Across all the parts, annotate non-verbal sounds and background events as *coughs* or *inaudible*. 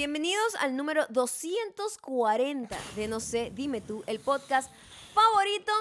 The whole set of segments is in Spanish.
Bienvenidos al número 240 de No sé, dime tú, el podcast favorito.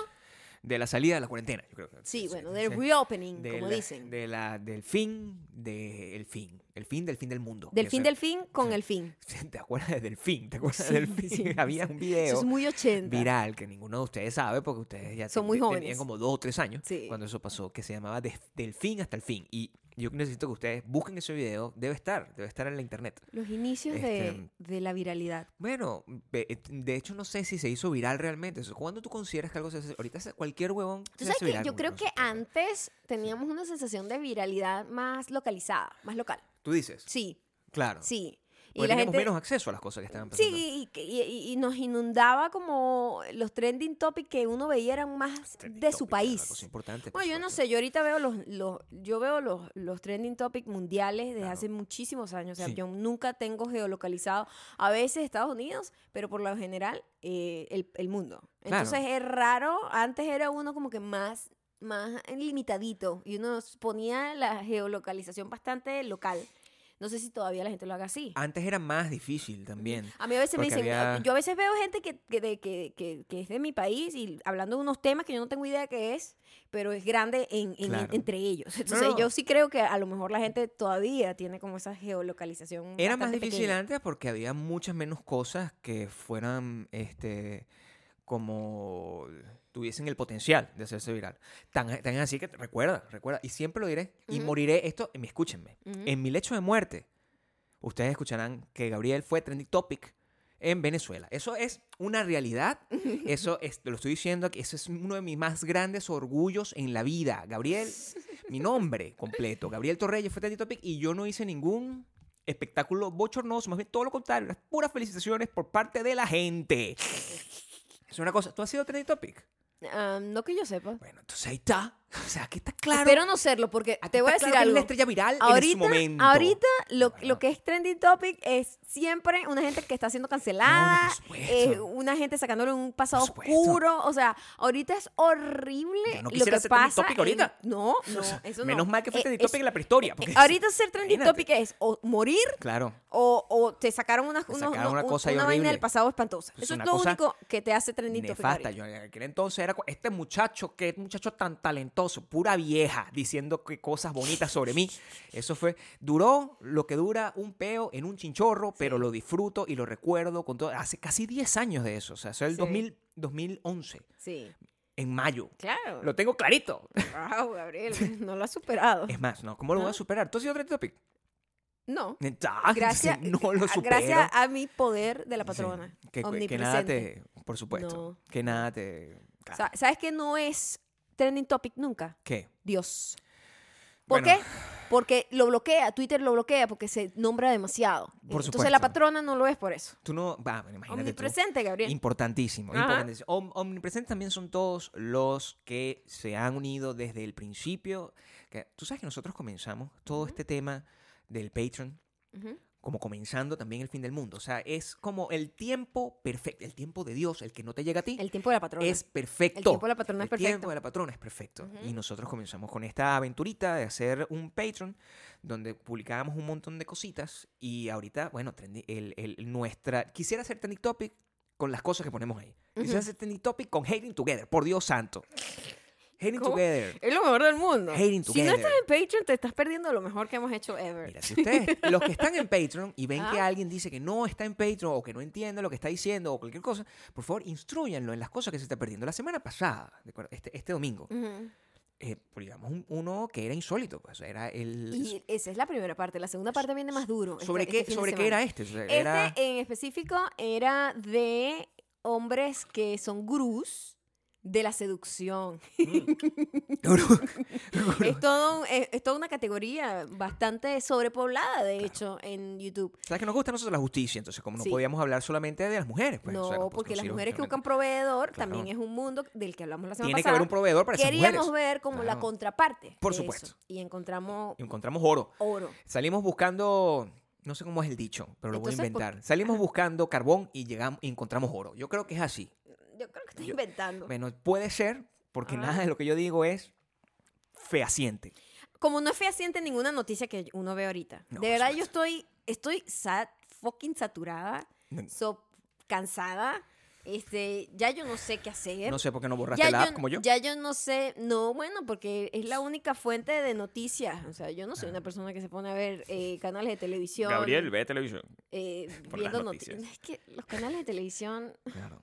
De la salida de la cuarentena, yo creo. que- Sí, bueno, del reopening, De como la- dicen. De la, del fin del fin. El fin del fin del mundo. Del fin del fin con el *laughs* fin. ¿Te acuerdas de Delfín? ¿Te acuerdas Sí, de Delfín? sí, *laughs* Había un Eso video es muy 80. viral que ninguno de ustedes sabe porque ustedes ya Son muy jóvenes. tenían como dos o tres años Sí. cuando eso pasó, que se llamaba De- Del fin hasta el fin. Y yo necesito que ustedes busquen ese video. Debe estar, debe estar en la internet. Los inicios de, Este- de la viralidad. Bueno, eh, de hecho no sé si se hizo viral realmente. ¿Cuándo tú consideras que algo se hace? Ahorita cualquier huevón Tú se sabes hace que viral yo creo que antes teníamos una sensación de viralidad más localizada, más local. Tú dices, Sí, claro. sí. Y la teníamos gente... menos acceso a las cosas que estaban pasando. Sí, y, y- y- nos inundaba como los trending topics que uno veía eran más Trending de su país. cosa importante, por Bueno, yo no sé, yo ahorita veo los, los yo veo los, los trending topics mundiales desde Claro. hace muchísimos años. O sea, Sí. yo nunca tengo geolocalizado, a veces Estados Unidos, pero por lo general eh, el, el mundo. Claro. Entonces es raro, antes era uno como que más, más limitadito y uno ponía la geolocalización bastante local. No sé si todavía la gente lo haga así. Antes era más difícil también. A mí a veces me dicen, había- yo a veces veo gente que, que, de- que, que- que es de mi país y hablando de unos temas que yo no tengo idea qué es, pero es grande en, en- Claro. entre ellos. Entonces no. yo sí creo que a lo mejor la gente todavía tiene como esa geolocalización. Era más difícil pequeña. antes porque había muchas menos cosas que fueran, este, como tuviesen el potencial de hacerse viral. Tan, tan así que recuerda, recuerda, y siempre lo diré, y Ujú. moriré, esto, y escúchenme, Ujú. en mi lecho de muerte, ustedes escucharán que Gabriel fue trending topic en Venezuela. Eso es una realidad, *laughs* eso es, lo estoy diciendo aquí, eso es uno de mis más grandes orgullos en la vida. Gabriel, mi nombre completo, Gabriel Torreyes fue trending topic y yo no hice ningún espectáculo bochornoso, más bien todo lo contrario, las puras felicitaciones por parte de la gente. Es una cosa, ¿tú has sido trending topic? No que yo sepa. Bueno, entonces ahí está. *laughs* O sea, aquí está claro. Espero no serlo porque aquí te voy a decir claro que es algo. una estrella viral en Ahorita, su momento. ahorita lo, lo que es trending topic es siempre una gente que está siendo cancelada, supuesto. eh, una gente sacándole un pasado oscuro. O sea, ahorita es horrible Yo no lo que ser pasa. topic ahorita. en- no, no, *laughs* eso no. Menos mal que fue Eh, trending es- topic en la prehistoria. eh, porque- ahorita ser trending Imagínate. topic es o morir Claro. o, o te sacaron una, Te unos- sacaron una un- cosa una vaina del pasado espantosa. Es Eso es una lo único que te hace trending topic. Nefasta. ahorita. Yo en aquel entonces era este muchacho, qué muchacho tan talentoso, pura vieja, diciendo que cosas bonitas sobre mí. *laughs* Eso fue, duró lo que dura un peo en un chinchorro, pero lo disfruto y lo recuerdo con todo. Hace casi 10 años de eso, o sea, eso es el Sí. 2000, 2011, Sí, en mayo. claro. Lo tengo clarito. Wow, Gabriel, *laughs* no lo has superado. Es más, no, ¿cómo lo voy ¿No? a superar? ¿Tú has sido trending topic? No. *laughs* Gracias, no lo a- supero. gracias a mi poder de la Sí, patrona. que, que omnipresente. nada te, por supuesto, No, que nada te... claro. ¿Sabes qué no es trending topic nunca? ¿Qué? Dios. ¿Por Bueno. qué? Porque lo bloquea, Twitter lo bloquea porque se nombra demasiado. Por Entonces supuesto. la patrona no lo es por eso. Tú no... Va, bueno, imagínate tú. Omnipresente, Gabriel. Importantísimo, importantísimo. Om- omnipresentes también son todos los que se han unido desde el principio. Tú sabes que nosotros comenzamos todo este tema del Patreon Ujú. Como comenzando también el fin del mundo. O sea, es como el tiempo perfecto, el tiempo de Dios, el que no te llega a ti, El tiempo de la patrona. es perfecto. El tiempo de la patrona es El perfecto. tiempo de la patrona es perfecto. Ujú. Y nosotros comenzamos con esta aventurita de hacer un Patreon donde publicábamos un montón de cositas y ahorita, bueno, el, el- nuestra... Quisiera hacer trending topic con las cosas que ponemos ahí. Quisiera hacer trending topic con Hating Together, por Dios santo. Hating ¿Cómo? Together. Es lo mejor del mundo. Hating Si no estás together. en Patreon, te estás perdiendo lo mejor que hemos hecho ever. Mira, si ustedes, *laughs* los que están en Patreon y ven que Ah. alguien dice que no está en Patreon o que no entiende lo que está diciendo o cualquier cosa, por favor, instruyanlo en las cosas que se está perdiendo. La semana pasada, ¿de acuerdo? este, este domingo, Ujú. eh, publicamos un- uno que era insólito, pues era el... Y esa es la primera parte. La segunda parte viene más duro. este- ¿Sobre este qué, de sobre qué era este? Este en específico era de hombres que son gurús de la seducción. *laughs* es, todo, es, es toda una categoría bastante sobrepoblada, de hecho, en YouTube. ¿Sabes que nos gusta a nosotros la justicia? Entonces, como no Sí. podíamos hablar solamente de las mujeres, pues, no, o sea, porque las mujeres que buscan proveedor Claro. también es un mundo del que hablamos la semana Tiene que pasada. haber un proveedor para esas Queríamos mujeres. ver como la contraparte. Por supuesto. eso, y encontramos Y encontramos oro. oro. Salimos buscando, no sé cómo es el dicho, pero lo voy a Entonces, ¿por- inventar. Salimos buscando carbón y llegamos y encontramos oro. Yo creo que es así. Yo creo que estoy Yo- inventando. Bueno, puede ser, porque Ah. nada de lo que yo digo es fehaciente. Como no es fehaciente ninguna noticia que uno ve ahorita. No, de verdad, yo estoy, estoy sad fucking saturada, No- so cansada. Este, ya yo no sé qué hacer. No sé por qué no borraste ya la app yo, como yo. Ya yo no sé, no, bueno, porque es la única fuente de noticias. O sea, yo no soy una persona que se pone a ver eh, canales de televisión. ve televisión. eh, viendo noticias. noticias. Es que los canales de televisión, Claro.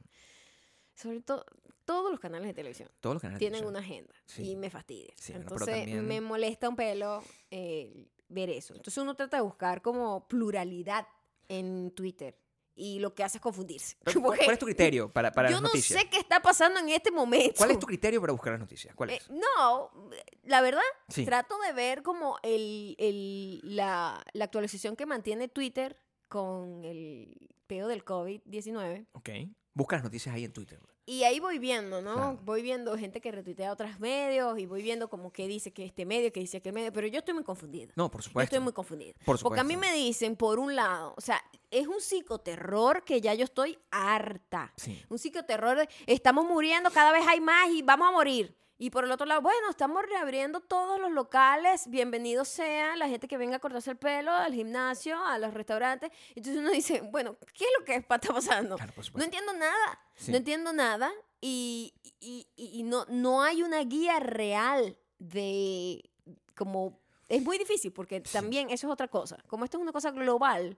Sobre todo, todos los canales de televisión Todos los canales de tienen televisión. una agenda Sí. y me fastidia. Sí, bueno, pero Entonces también- me molesta un pelo eh, ver eso. Entonces uno trata de buscar como pluralidad en Twitter y lo que hace es confundirse. Como *laughs* ¿Cuál, es tu criterio para, para yo las no noticias? sé qué está pasando en este momento. ¿Cuál es tu criterio para buscar las noticias? ¿Cuál Eh, no, la verdad, Sí. trato de ver como el, el- la, la actualización que mantiene Twitter con el peo del COVID-19. Ok. Busca las noticias ahí en Twitter. Y ahí voy viendo, ¿no? Claro. Voy viendo gente que retuitea otros medios y voy viendo como que dice que este medio, que dice aquel medio, pero yo estoy muy confundida. No, por Yo supuesto. estoy muy confundida. Por Porque a mí supuesto. me dicen, por un lado, o sea, es un psicoterror que ya yo estoy harta. Sí. Un psicoterror de estamos muriendo, cada vez hay más y vamos a morir. Y por el otro lado, bueno, estamos reabriendo todos los locales, bienvenidos sean la gente que venga a cortarse el pelo, al gimnasio, a los restaurantes. Entonces uno dice, bueno, ¿qué es lo que está pasando? Claro, No entiendo nada, Sí. no entiendo nada y, y- y- y no, no hay una guía real de como... Es muy difícil porque también eso es otra cosa. Como esto es una cosa global,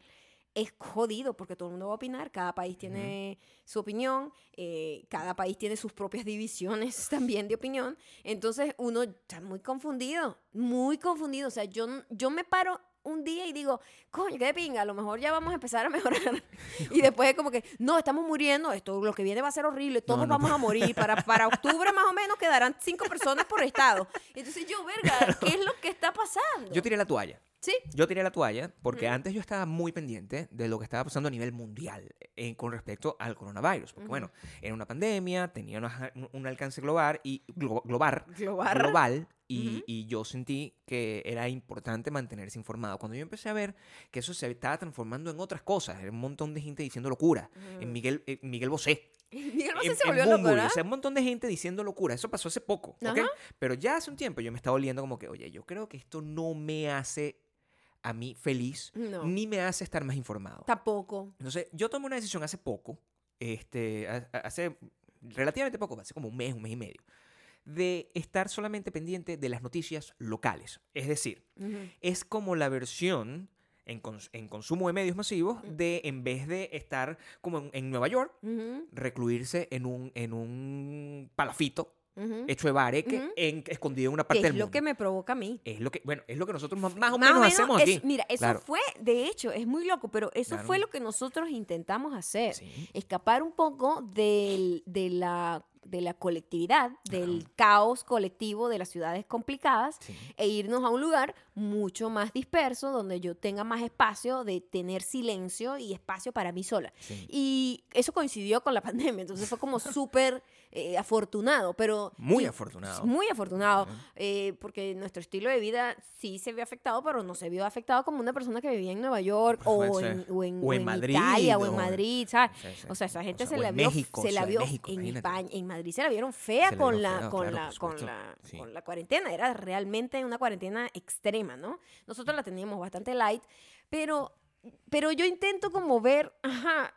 es jodido porque todo el mundo va a opinar, cada país tiene su opinión, eh, cada país tiene sus propias divisiones *laughs* también de opinión, entonces uno está muy confundido, muy confundido, o sea, yo, yo me paro un día y digo, coño, qué de pinga, a lo mejor ya vamos a empezar a mejorar. *laughs* Y después es como que, no, estamos muriendo, esto lo que viene va a ser horrible, todos no vamos a morir. Para, para octubre más o menos quedarán cinco personas por estado. Entonces yo, verga, *laughs* ¿qué es lo que está pasando? Yo tiré la toalla. Sí, Yo tiré la toalla porque antes yo estaba muy pendiente de lo que estaba pasando a nivel mundial eh, con respecto al coronavirus. Porque, bueno, era una pandemia, tenía una- un, alcance global y, glo- global, global. global y, yo sentí que era importante mantenerse informado. Cuando yo empecé a ver que eso se estaba transformando en otras cosas, era un montón de gente diciendo locura. En Miguel, en Miguel Bosé. *laughs* Miguel Bosé en, se volvió ¿verdad? O sea, un montón de gente diciendo locura. Eso pasó hace poco, ¿ok? Ajá. Pero ya hace un tiempo yo me estaba oliendo como que, oye, yo creo que esto no me hace a mí feliz, No. ni me hace estar más informado. Tampoco. Entonces, yo tomé una decisión hace poco, este, ha- ha- hace relativamente poco, hace como un mes, un mes y medio, de estar solamente pendiente de las noticias locales. Es decir, es como la versión en, cons- en consumo de medios masivos de, en vez de estar como en, en Nueva York, recluirse en un, en un palafito ujú. hecho de bareque, Ujú. en, escondido en una parte es del lo mundo. que me provoca a mí. Es lo que, bueno, es lo que nosotros más, más o Más menos hacemos es- aquí. Mira, eso Claro. fue, de hecho, es muy loco, pero eso Claro. fue lo que nosotros intentamos hacer. Sí. Escapar un poco del- de, la, de la colectividad, del caos colectivo de las ciudades complicadas Sí. e irnos a un lugar mucho más disperso, donde yo tenga más espacio de tener silencio y espacio para mí sola. Sí. Y eso coincidió con la *laughs* pandemia, entonces fue como *laughs* súper eh, afortunado, pero... Muy afortunado. Muy afortunado, Ujú. eh, porque nuestro estilo de vida sí se vio afectado, pero no se vio afectado como una persona que vivía en Nueva York o en, o en, O en en Madrid, Italia o en Madrid, ¿sabes? Sí, sí. O sea, esa gente O se sea, o la vio, México, se la vio México, en imagínate. España, en Madrid se la vieron fea Se con la, con claro, la, con la, Sí. con la cuarentena. Era realmente una cuarentena extrema, ¿no? Nosotros la teníamos bastante light, pero, pero yo intento como ver, ajá,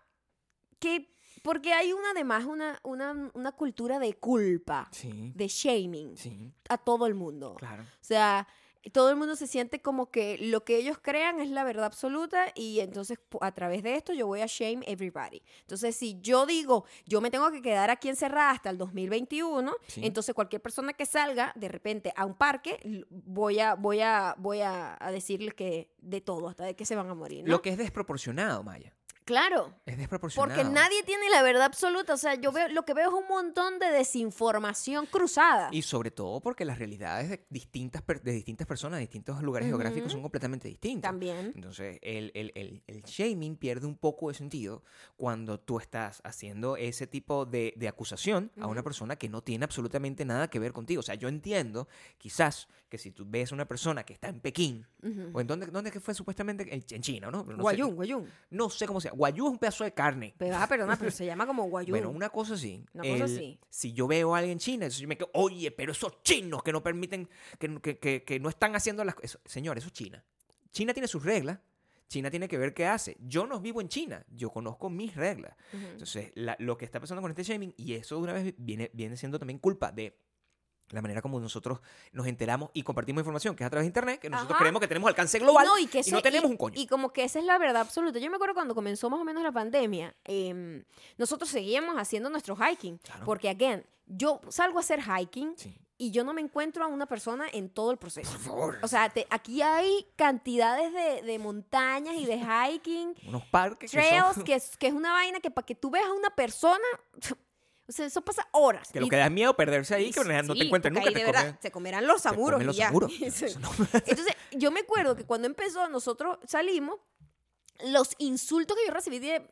que porque hay una además una, una, una cultura de culpa, Sí. de shaming Sí, a todo el mundo. claro. O sea, todo el mundo se siente como que lo que ellos crean es la verdad absoluta y entonces a través de esto yo voy a shame everybody. Entonces, si yo digo, yo me tengo que quedar aquí encerrada hasta el 2021, Sí. entonces cualquier persona que salga de repente a un parque, voy a, voy a, voy a, a decirles que de todo, hasta de que se van a morir. ¿no? Lo que es desproporcionado, Maya. Claro. Es desproporcionado. Porque nadie tiene la verdad absoluta. O sea, yo veo, lo que veo es un montón de desinformación cruzada. Y sobre todo porque las realidades de distintas, de distintas personas, de distintos lugares geográficos son completamente distintas. También. Entonces, el, el, el, el shaming pierde un poco de sentido cuando tú estás haciendo ese tipo de, de acusación a una persona que no tiene absolutamente nada que ver contigo. O sea, yo entiendo, quizás, que si tú ves a una persona que está en Pekín, o en dónde, dónde que fue supuestamente, en, China, ¿no? No sé- Guayún, guayún. no sé cómo se llama. Guayú es un pedazo de carne. Pero, ah, perdona, pero se llama como guayún. Bueno, una cosa así. Una cosa El- así. Si yo veo a alguien en China, yo me quedo, oye, pero esos chinos que no permiten, que, que, que, que no están haciendo las cosas. Señor, eso es China. China tiene sus reglas. China tiene que ver qué hace. Yo no vivo en China, yo conozco mis reglas. Entonces, la- lo que está pasando con este shaming, y eso de una vez viene, viene siendo también culpa de la manera como nosotros nos enteramos y compartimos información, que es a través de Internet, que nosotros Ajá. creemos que tenemos alcance global no, y, que y no ese- tenemos un coño. Y como que esa es la verdad absoluta. Yo me acuerdo cuando comenzó más o menos la pandemia, em, nosotros seguíamos haciendo nuestro hiking. Claro. Porque, again, yo salgo a hacer hiking Sí. y yo no me encuentro a una persona en todo el proceso. Por favor. O sea, te- aquí hay cantidades de, de montañas y de hiking, *laughs* unos parques que trails, son- que es, que es una vaina que para que tú veas a una persona, o sea, eso pasa horas. que lo que da es miedo perderse ahí, que no te sí, porque nunca. ahí Te de verdad, comen, se comerán los te samuros comen y los ya. *laughs* Entonces, yo me acuerdo que cuando empezó, nosotros salimos, los insultos que yo recibí de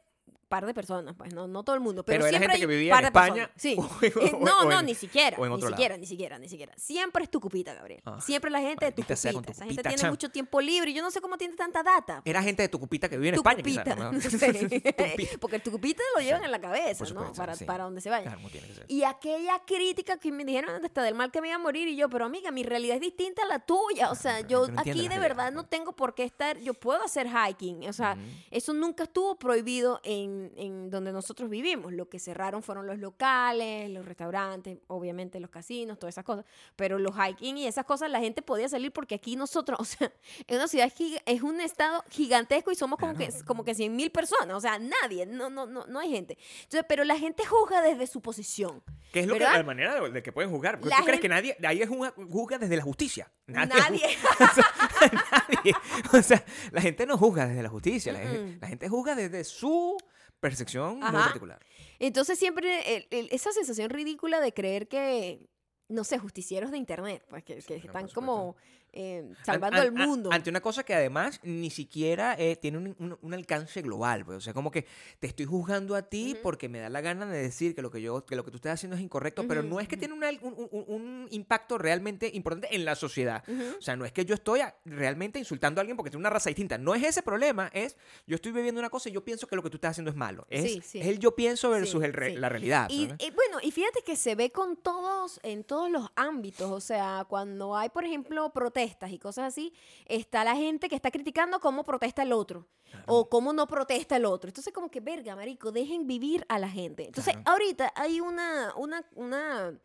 par de personas, pues no, no todo el mundo, pero, Pero era siempre gente que vivía par en de España personas. Sí. *laughs* o en- Eh, o- no, o no, en- ni siquiera, en ni lado. siquiera, ni siquiera, ni siquiera. Siempre es tu cupita, Gabriel. Ah. Siempre la gente de tu cupita. tu Esa gente cupita, tiene mucho tiempo libre. y Yo no sé cómo tiene tanta data. Era gente de tu cupita que vive en Tu España. cupita. ¿no? *laughs* *laughs* No sé. Porque el tucupita lo llevan en la cabeza, Por ¿no? supuesto, Para, sí. para donde se vaya. Claro, tiene que ser. Y aquella crítica que me dijeron hasta del mal que me iba a morir y yo, pero amiga, mi realidad es distinta a la tuya. O sea, yo aquí de verdad no tengo por qué estar, yo puedo hacer hiking. O sea, eso nunca estuvo prohibido en, en donde nosotros vivimos. Lo que cerraron fueron los locales, los restaurantes, obviamente los casinos, todas esas cosas. Pero los hiking y esas cosas la gente podía salir porque aquí nosotros, *laughs* o sea, es una ciudad, es un estado gigantesco y somos como que, como que 100 mil personas. O sea, nadie, no, no, no, no hay gente. Entonces, pero la gente juzga desde su posición. ¿Qué es lo que, la manera de, de que pueden juzgar? Porque La ¿Tú crees gente- que nadie, ahí es juzga, juzga desde la justicia? Nadie. *laughs* nadie. O sea, la gente no juzga desde la justicia, la, Mm-mm. la gente juzga desde su percepción muy particular. Entonces siempre el- el- esa sensación ridícula de creer que, no sé, justicieros de internet, pues que, están como eh, An- salvando an- el an- mundo. Ante una cosa que además ni siquiera eh, tiene un, un- un alcance global. Pues. O sea, como que te estoy juzgando a ti porque me da la gana de decir que lo que yo que lo que tú estás haciendo es incorrecto, pero no es que tiene una- un, un- impacto realmente importante en la sociedad. O sea, no es que yo estoy a- realmente insultando a alguien porque tiene una raza distinta. No es ese problema, es yo estoy viviendo una cosa y yo pienso que lo que tú estás haciendo es malo. Es, Sí, sí. es el yo pienso versus Sí, el re- sí. la realidad. Y bueno, y fíjate que se ve con todos, en todos los ámbitos. O sea, cuando hay, por ejemplo, protestas y cosas así, está la gente que está criticando cómo protesta el otro. O cómo no protesta el otro. Entonces, como que, verga, marico, dejen vivir a la gente. Entonces, Claro. ahorita hay una, una, una,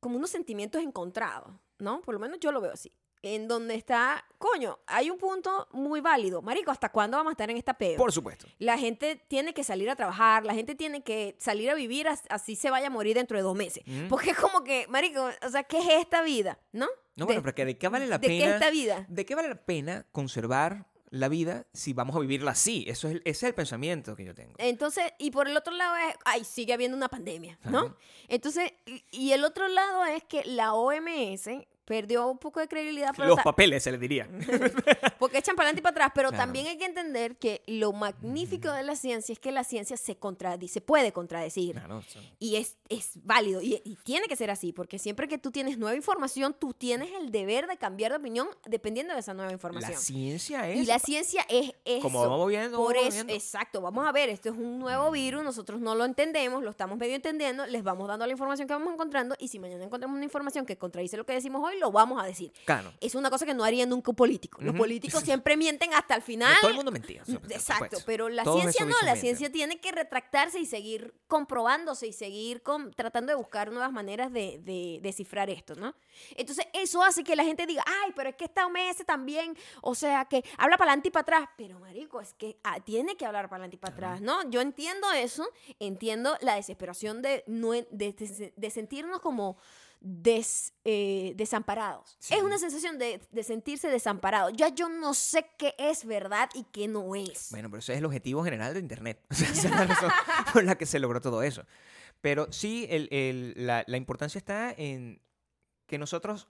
como unos sentimientos encontrados, ¿no? Por lo menos yo lo veo así. En donde está, coño, hay un punto muy válido. Marico, ¿hasta cuándo vamos a estar en esta peo? Por supuesto. La gente tiene que salir a trabajar, la gente tiene que salir a vivir, as- así se vaya a morir dentro de dos meses. Mm. Porque es como que, marico, o sea, ¿qué es esta vida? ¿No? No, De- bueno, pero que ¿de qué vale la ¿De pena? qué es esta vida? ¿De qué vale la pena conservar la vida si vamos a vivirla así? Eso es el, ese es el pensamiento que yo tengo. Entonces, y por el otro lado es, ay, sigue habiendo una pandemia, ¿no? Ajá. Entonces, y el otro lado es que la OMS perdió un poco de credibilidad, pero Los papeles, se les diría. *laughs* porque echan para adelante y para atrás, pero Claro. también hay que entender que lo magnífico de la ciencia es que la ciencia se contradice, se puede contradecir. Claro, Y es, es válido y, y tiene que ser así, porque siempre que tú tienes nueva información, tú tienes el deber de cambiar de opinión dependiendo de esa nueva información. La ciencia es... y la ciencia es eso. Como vamos viendo, Por vamos eso, viendo. exacto, vamos a ver, esto es un nuevo virus, nosotros no lo entendemos, lo estamos medio entendiendo, les vamos dando la información que vamos encontrando y si mañana encontramos una información que contradice lo que decimos hoy, lo vamos a decir. Claro. Es una cosa que no haría nunca un político. Los políticos *laughs* siempre mienten hasta el final. Todo el mundo mentía. por Exacto, supuesto. pero la Todos ciencia no, la mienten. ciencia tiene que retractarse y seguir comprobándose y seguir con- tratando de buscar nuevas maneras de, de descifrar esto, ¿no? Entonces eso hace que la gente diga, ay, pero es que esta OMS también, o sea, que habla para adelante y para atrás, pero marico, es que ah, tiene que hablar para adelante y para atrás, ¿no? Yo entiendo eso, entiendo la desesperación de sentirnos como des- eh, desamparados. Sí. Es una sensación de, de sentirse desamparado. Ya yo no sé qué es verdad y qué no es. Bueno, pero ese es el objetivo general de Internet. *laughs* O sea, esa es la razón *laughs* por la que se logró todo eso. Pero sí, el- el- la, la importancia está en que nosotros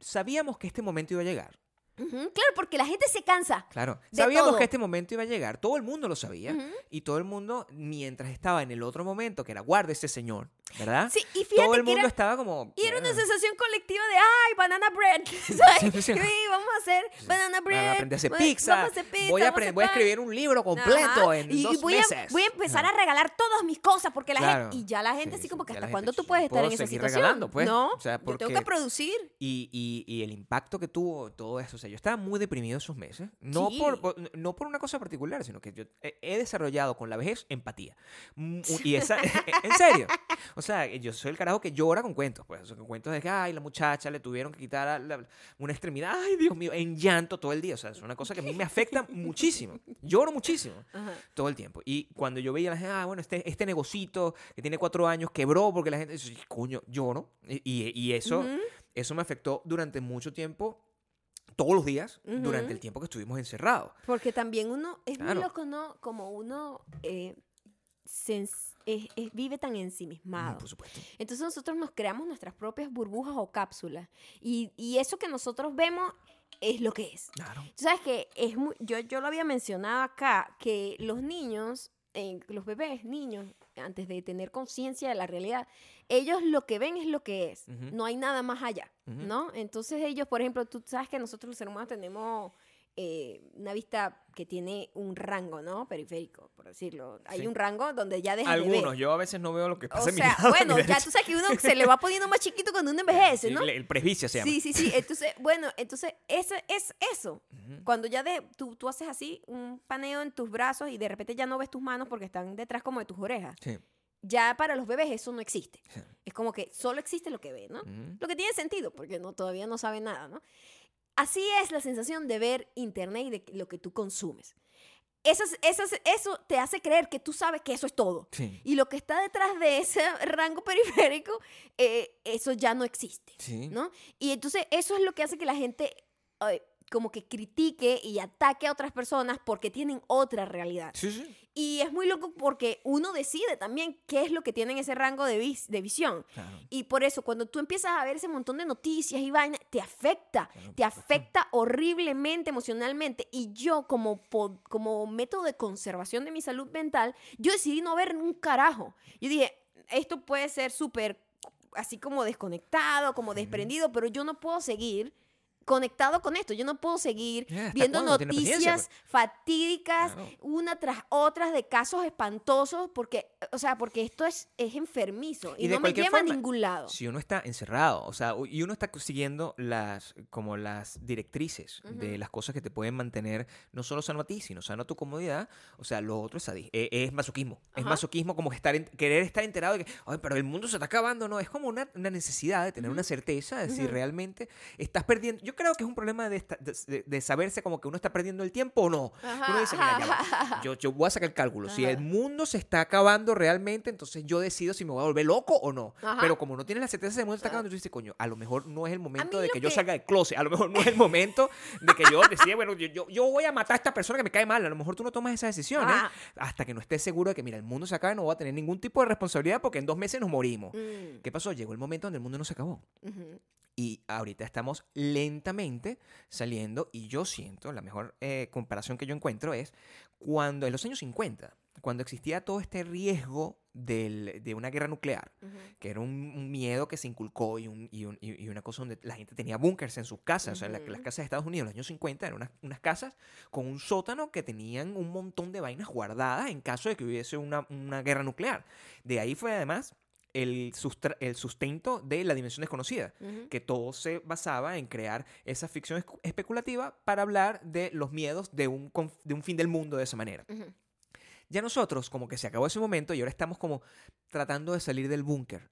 sabíamos que este momento iba a llegar. Claro, porque la gente se cansa. Claro, sabíamos todo. que este momento iba a llegar. Todo el mundo lo sabía. Y todo el mundo, mientras estaba en el otro momento, que era guarda ese señor, ¿verdad? Sí, y Todo fíjate el que mundo era, estaba como... y era una sensación colectiva de, ay, banana bread. *laughs* ¿sabes? *laughs* Sí, vamos a hacer banana bread. Voy a aprender a hacer pizza. Vamos a hacer pizza. voy, a vamos apre- hacer voy a escribir un libro completo Ajá, en y dos voy meses. A, voy a empezar Ajá. a regalar todas mis cosas porque la Claro. gente y ya la gente Sí, así sí, como que hasta cuándo tú puedes estar en esa situación regalando, pues. no O sea, yo tengo que porque- producir Y, y, y el impacto que tuvo todo eso. O sea, yo estaba muy deprimido esos meses. No, Sí. por, por- no por una cosa particular, sino que yo he, he desarrollado con la vejez empatía. Mm, Y esa, *laughs* en serio. O sea, yo soy el carajo que llora con cuentos. Pues, o sea, con cuentos de que, ay, la muchacha le tuvieron que quitar a la- una extremidad. Ay, Dios mío, en llanto todo el día. O sea, es una cosa que a mí me afecta *laughs* muchísimo. Lloro muchísimo Ajá. todo el tiempo. Y cuando yo veía a la gente, ah, bueno, este, este negocito que tiene cuatro años quebró porque la gente dice, coño, lloro. Y, eso, eso me afectó durante mucho tiempo, todos los días, durante el tiempo que estuvimos encerrados. porque también uno es Claro. muy loco no como uno eh, se es- es- vive tan ensimismado Por supuesto. Entonces nosotros nos creamos nuestras propias burbujas o cápsulas. Y, y eso que nosotros vemos es lo que es. Claro. Tú sabes que es muy, yo, yo lo había mencionado acá, que los niños, eh, los bebés, niños, antes de tener conciencia de la realidad, ellos lo que ven es lo que es. Ujú. No hay nada más allá, Ujú. ¿no? Entonces ellos, por ejemplo, tú sabes que nosotros los seres humanos tenemos eh, una vista que tiene un rango, ¿no? Periférico, por decirlo. Hay Sí. un rango donde ya dejas de ver. Algunos, yo a veces no veo lo que O pasa en mi lado, bueno, ya tú sabes que uno se le va poniendo más chiquito cuando uno envejece, ¿no? El, el presbicia se llama. Sí, sí, sí. Entonces, bueno, entonces ese es eso. Cuando ya de, tú, tú haces así un paneo en tus brazos y de repente ya no ves tus manos porque están detrás como de tus orejas. Sí. Ya para los bebés eso no existe. Es como que solo existe lo que ve, ¿no? Lo que tiene sentido porque no, todavía no sabe nada, ¿no? Así es la sensación de ver internet y de lo que tú consumes. Eso, es- eso, es- eso te hace creer que tú sabes que eso es todo. Sí. Y lo que está detrás de ese *laughs* rango periférico, eh, eso ya no existe, Sí. ¿no? Y entonces eso es lo que hace que la gente eh, como que critique y ataque a otras personas porque tienen otra realidad. Sí, sí. Y es muy loco porque uno decide también qué es lo que tiene en ese rango de, vis- de visión. Claro. Y por eso, cuando tú empiezas a ver ese montón de noticias y vainas, te afecta, Claro, te afecta horriblemente emocionalmente. Y yo, como, como método de conservación de mi salud mental, yo decidí no ver un carajo. Yo dije, esto puede ser súper así como desconectado, como desprendido, pero yo no puedo seguir conectado con esto. Yo no puedo seguir ¿hasta viendo noticias fatídicas Claro. una tras otras de casos espantosos porque, o sea, porque esto es, es enfermizo y, no me lleva forma, a ningún lado. Si uno está encerrado, o sea, y uno está siguiendo las, como las directrices de las cosas que te pueden mantener no solo sano a ti, sino sano a tu comodidad, o sea, lo otro es, eh, es masoquismo. Es masoquismo como estar en- querer estar enterado de que, ay, pero el mundo se está acabando, no, es como una, una necesidad de tener una certeza de si Ujú. realmente estás perdiendo. Yo creo que es un problema de, esta- de, saberse como que uno está perdiendo el tiempo o no. Ajá, Uno dice, mira, ya va, yo, yo voy a sacar el cálculo. Si el mundo se está acabando realmente, entonces yo decido si me voy a volver loco o no. Ajá. Pero como no tienes la certeza de que el mundo se está acabando, tú dices, coño, a lo mejor no es el momento de que yo salga del closet. A lo mejor no es el *laughs* momento de que yo decida, bueno, yo, yo, yo voy a matar a esta persona que me cae mal. A lo mejor tú no tomas esa decisión, ¿eh? Hasta que no estés seguro de que, mira, el mundo se acaba y no voy a tener ningún tipo de responsabilidad porque en dos meses nos morimos. Mm, ¿Qué pasó? Llegó el momento donde el mundo no se acabó. ujú. Y ahorita estamos lentamente saliendo y yo siento, la mejor eh, comparación que yo encuentro es cuando en los años 50, cuando existía todo este riesgo del- de una guerra nuclear, que era un, un miedo que se inculcó y, un- y un- y- y una cosa donde la gente tenía búnkers en sus casas. O sea, la- Ujú. las casas de Estados Unidos en los años 50 eran unas, unas casas con un sótano que tenían un montón de vainas guardadas en caso de que hubiese una, una guerra nuclear. De ahí fue además el, sustra- el sustento de la dimensión desconocida que todo se basaba en crear esa ficción especulativa para hablar de los miedos de un, de un fin del mundo de esa manera. Ya nosotros, como que se acabó ese momento y ahora estamos como tratando de salir del búnker.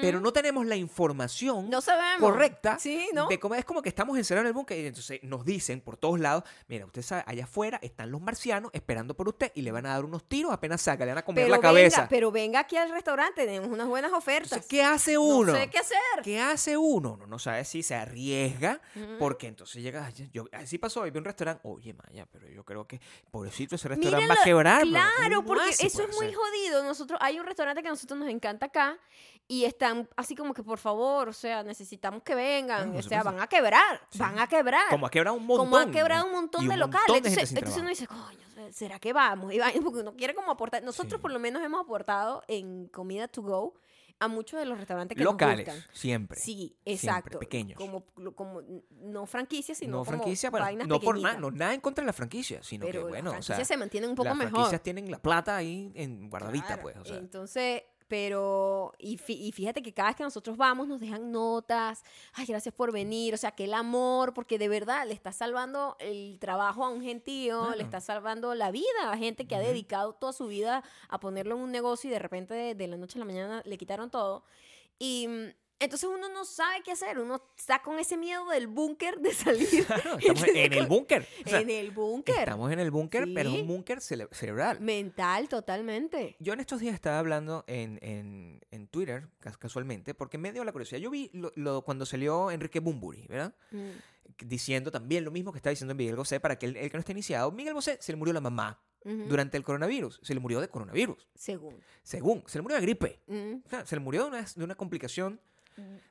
Pero no tenemos la información no correcta Sí, ¿no? de cómo es como que estamos encerrados en el búnker y entonces nos dicen por todos lados, mira, usted sabe, allá afuera están los marcianos esperando por usted y le van a dar unos tiros apenas saca, le van a comer pero la venga, cabeza. pero venga aquí al restaurante, tenemos unas buenas ofertas. Entonces, ¿Qué hace uno? No sé qué hacer. ¿Qué hace uno? Uno no sabe si se arriesga, porque entonces llega, "Ay, yo, así pasó, vi un restaurante, oye, Maya, pero yo creo que, pobrecito, ese restaurante va a quebrar. Claro, ¿cómo porque eso es muy jodido. Nosotros, hay un restaurante que a nosotros nos encanta acá y están así como que, por favor, o sea, necesitamos que vengan. Claro, o sea, van a quebrar, Sí. van a quebrar. Como ha quebrado un montón. Como ha quebrado un montón de un locales. montón de entonces, entonces uno dice, coño, ¿será que vamos? Y va- *laughs* porque uno quiere como aportar. Nosotros Sí. por lo menos hemos aportado en comida to go a muchos de los restaurantes que Locales, nos gustan. siempre. Sí, Siempre, exacto. pequeños. Como, como no franquicias, sino no como franquicia, vainas no por nada, no, nada en contra de la franquicia, sino Pero que las bueno, o franquicias sea, se mantienen un poco las mejor. franquicias tienen la plata ahí en guardadita, Claro, pues, o sea, Entonces, pero, y, fí- y fíjate que cada vez que nosotros vamos nos dejan notas, ay, gracias por venir, o sea, que el amor, porque de verdad le está salvando el trabajo a un gentío, Claro. le está salvando la vida a gente que ha dedicado toda su vida a ponerlo en un negocio y de repente de, de la noche a la mañana le quitaron todo. Y mm, entonces uno no sabe qué hacer, uno está con ese miedo del búnker de salir *laughs* Claro, estamos en el búnker. o sea, en el búnker. Estamos en el búnker, pero es un búnker cerebral. Mental, totalmente. Yo en estos días estaba hablando en, en, en Twitter, cas- casualmente, porque me dio la curiosidad. Yo vi lo, lo- cuando salió Enrique Bumburi, ¿verdad? Mm. Diciendo también lo mismo que está diciendo Miguel Bosé para que el, el que no esté iniciado. Miguel Bosé se le murió la mamá durante el coronavirus. Se le murió de coronavirus. Según. Según, se le murió de gripe. Mm. O sea, se le murió de una, de una complicación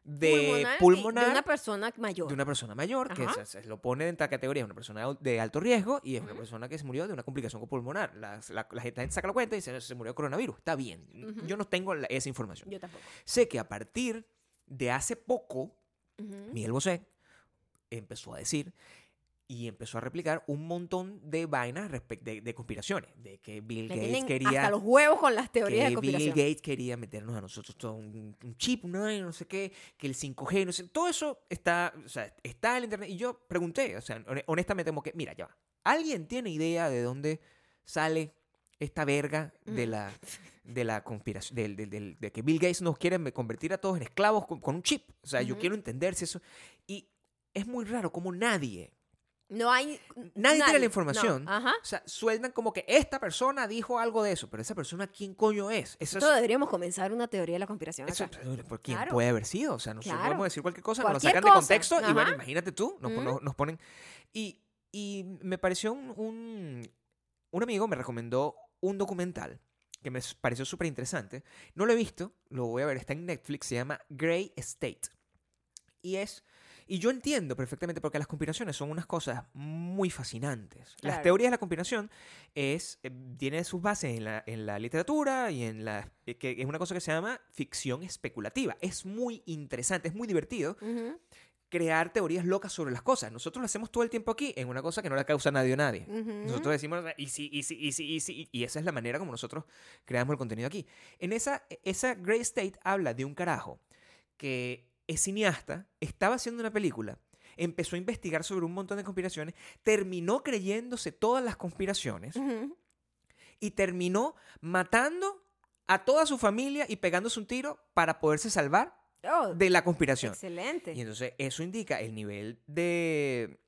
de Pulmonar de una persona mayor. de una persona mayor, que se, se lo pone en esta categoría, una persona de al- de alto riesgo y es una persona que se murió de una complicación pulmonar. La, la- la gente saca la cuenta y dice, se murió de coronavirus. Está bien. Yo no tengo la- esa información. Yo tampoco. Sé que a partir de hace poco. Miguel Bosé empezó a decir y empezó a replicar un montón de vainas de, de conspiraciones, de que Bill Le Gates quería hasta los huevos con las teorías de que Bill conspiración. Gates quería meternos a nosotros todo un, un chip, una vaina, no sé qué, que el 5G, no sé, todo eso está, o sea, está en el internet. Y yo pregunté, o sea, hone- honestamente, como que, mira, ya va. ¿Alguien tiene idea de dónde sale esta verga de Mm. la, de la conspiración, del, del- del- de que Bill Gates nos quiere convertir a todos en esclavos con, con un chip? O sea, yo Ujú. quiero entender si eso. Y es muy raro como nadie No hay. Nadie tiene la no. información. Ajá. o sea, sueldan como que esta persona dijo algo de eso, pero esa persona, ¿quién coño es? Eso es Nosotros deberíamos comenzar una teoría de la conspiración eso, acá. ¿por quién Claro. puede haber sido? O sea, nosotros Claro. podemos decir cualquier cosa, nos lo Cualquier sacan de cosa. contexto y bueno, Ajá. imagínate tú, nos, Mm. nos- nos ponen... Y, y me pareció un, un, un amigo me recomendó un documental que me pareció súper interesante. No lo he visto, lo voy a ver, está en Netflix, se llama Grey State. Y es... Y yo entiendo perfectamente porque las conspiraciones son unas cosas muy fascinantes. Las teorías de la conspiración es, eh, tiene sus bases en la, en la literatura y en la... eh, que es una cosa que se llama ficción especulativa. Es muy interesante, es muy divertido crear teorías locas sobre las cosas. Nosotros lo hacemos todo el tiempo aquí en una cosa que no le causa a nadie a nadie. Nosotros decimos, y sí, y sí, y sí, y sí, y esa es la manera como nosotros creamos el contenido aquí. En esa, esa Grey State habla de un carajo que es cineasta, estaba haciendo una película, empezó a investigar sobre un montón de conspiraciones, terminó creyéndose todas las conspiraciones y terminó matando a toda su familia y pegándose un tiro para poderse salvar Oh, de la conspiración. excelente. Y entonces eso indica el nivel de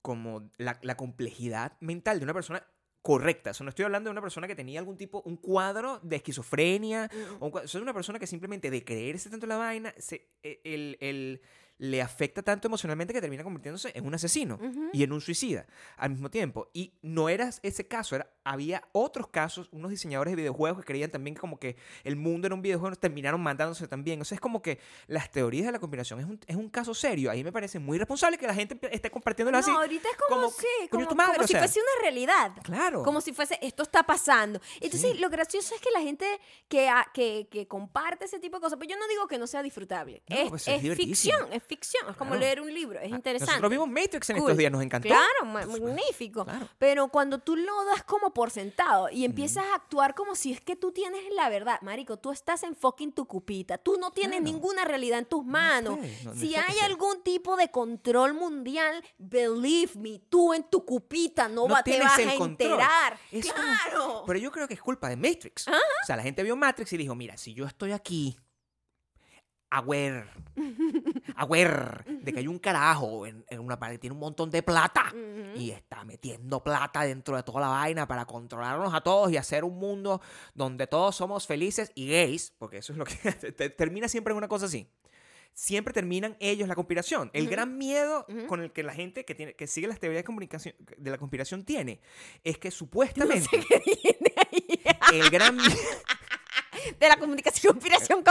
como la, la complejidad mental de una persona correcta. Eso no estoy hablando de una persona que tenía algún tipo, un cuadro de esquizofrenia. Mm, O un cua- eso es una persona que simplemente de creerse tanto la vaina, se, e- el, el- le afecta tanto emocionalmente que termina convirtiéndose en un asesino y en un suicida al mismo tiempo. Y no era ese caso, era, había otros casos, unos diseñadores de videojuegos que creían también que como que el mundo era un videojuego, terminaron matándose también. O sea, es como que las teorías de la conspiración es un, es un caso serio. Ahí me parece muy responsable que la gente esté compartiéndolo así. No, ahorita es como, como, sí, como, tu madre, como o si fuese una realidad. Claro. Como si fuese, esto está pasando. Entonces, Sí. lo gracioso es que la gente que, que, que comparte ese tipo de cosas, pues yo no digo que no sea disfrutable. No, es pues es ficción, es ficción. Es como Claro. leer un libro, es interesante. Nosotros vimos Matrix en Cool. estos días, nos encantó. Claro, ma- magnífico. Claro. Pero cuando tú lo das como por sentado y empiezas a actuar como si es que tú tienes la verdad, marico, tú estás en fucking tu cupita, tú no tienes Claro. ninguna realidad en tus manos. no si hay algún tipo de control mundial, believe me, tú en tu cupita no, va, te vas a enterar. Es claro. Pero yo creo que es culpa de Matrix. O sea, la gente vio Matrix y dijo, mira, si yo estoy aquí, aware, *laughs* aware de que hay un carajo en, en una pared que tiene un montón de plata y está metiendo plata dentro de toda la vaina para controlarnos a todos y hacer un mundo donde todos somos felices y gays, porque eso es lo que *laughs* te- termina siempre en una cosa así. Siempre terminan ellos la conspiración. El gran miedo con el que la gente que, tiene, que sigue las teorías de, comunicación, de la conspiración tiene es que No supuestamente sé qué viene ahí. el gran miedo *laughs* De la comunicación, *laughs* conspiración.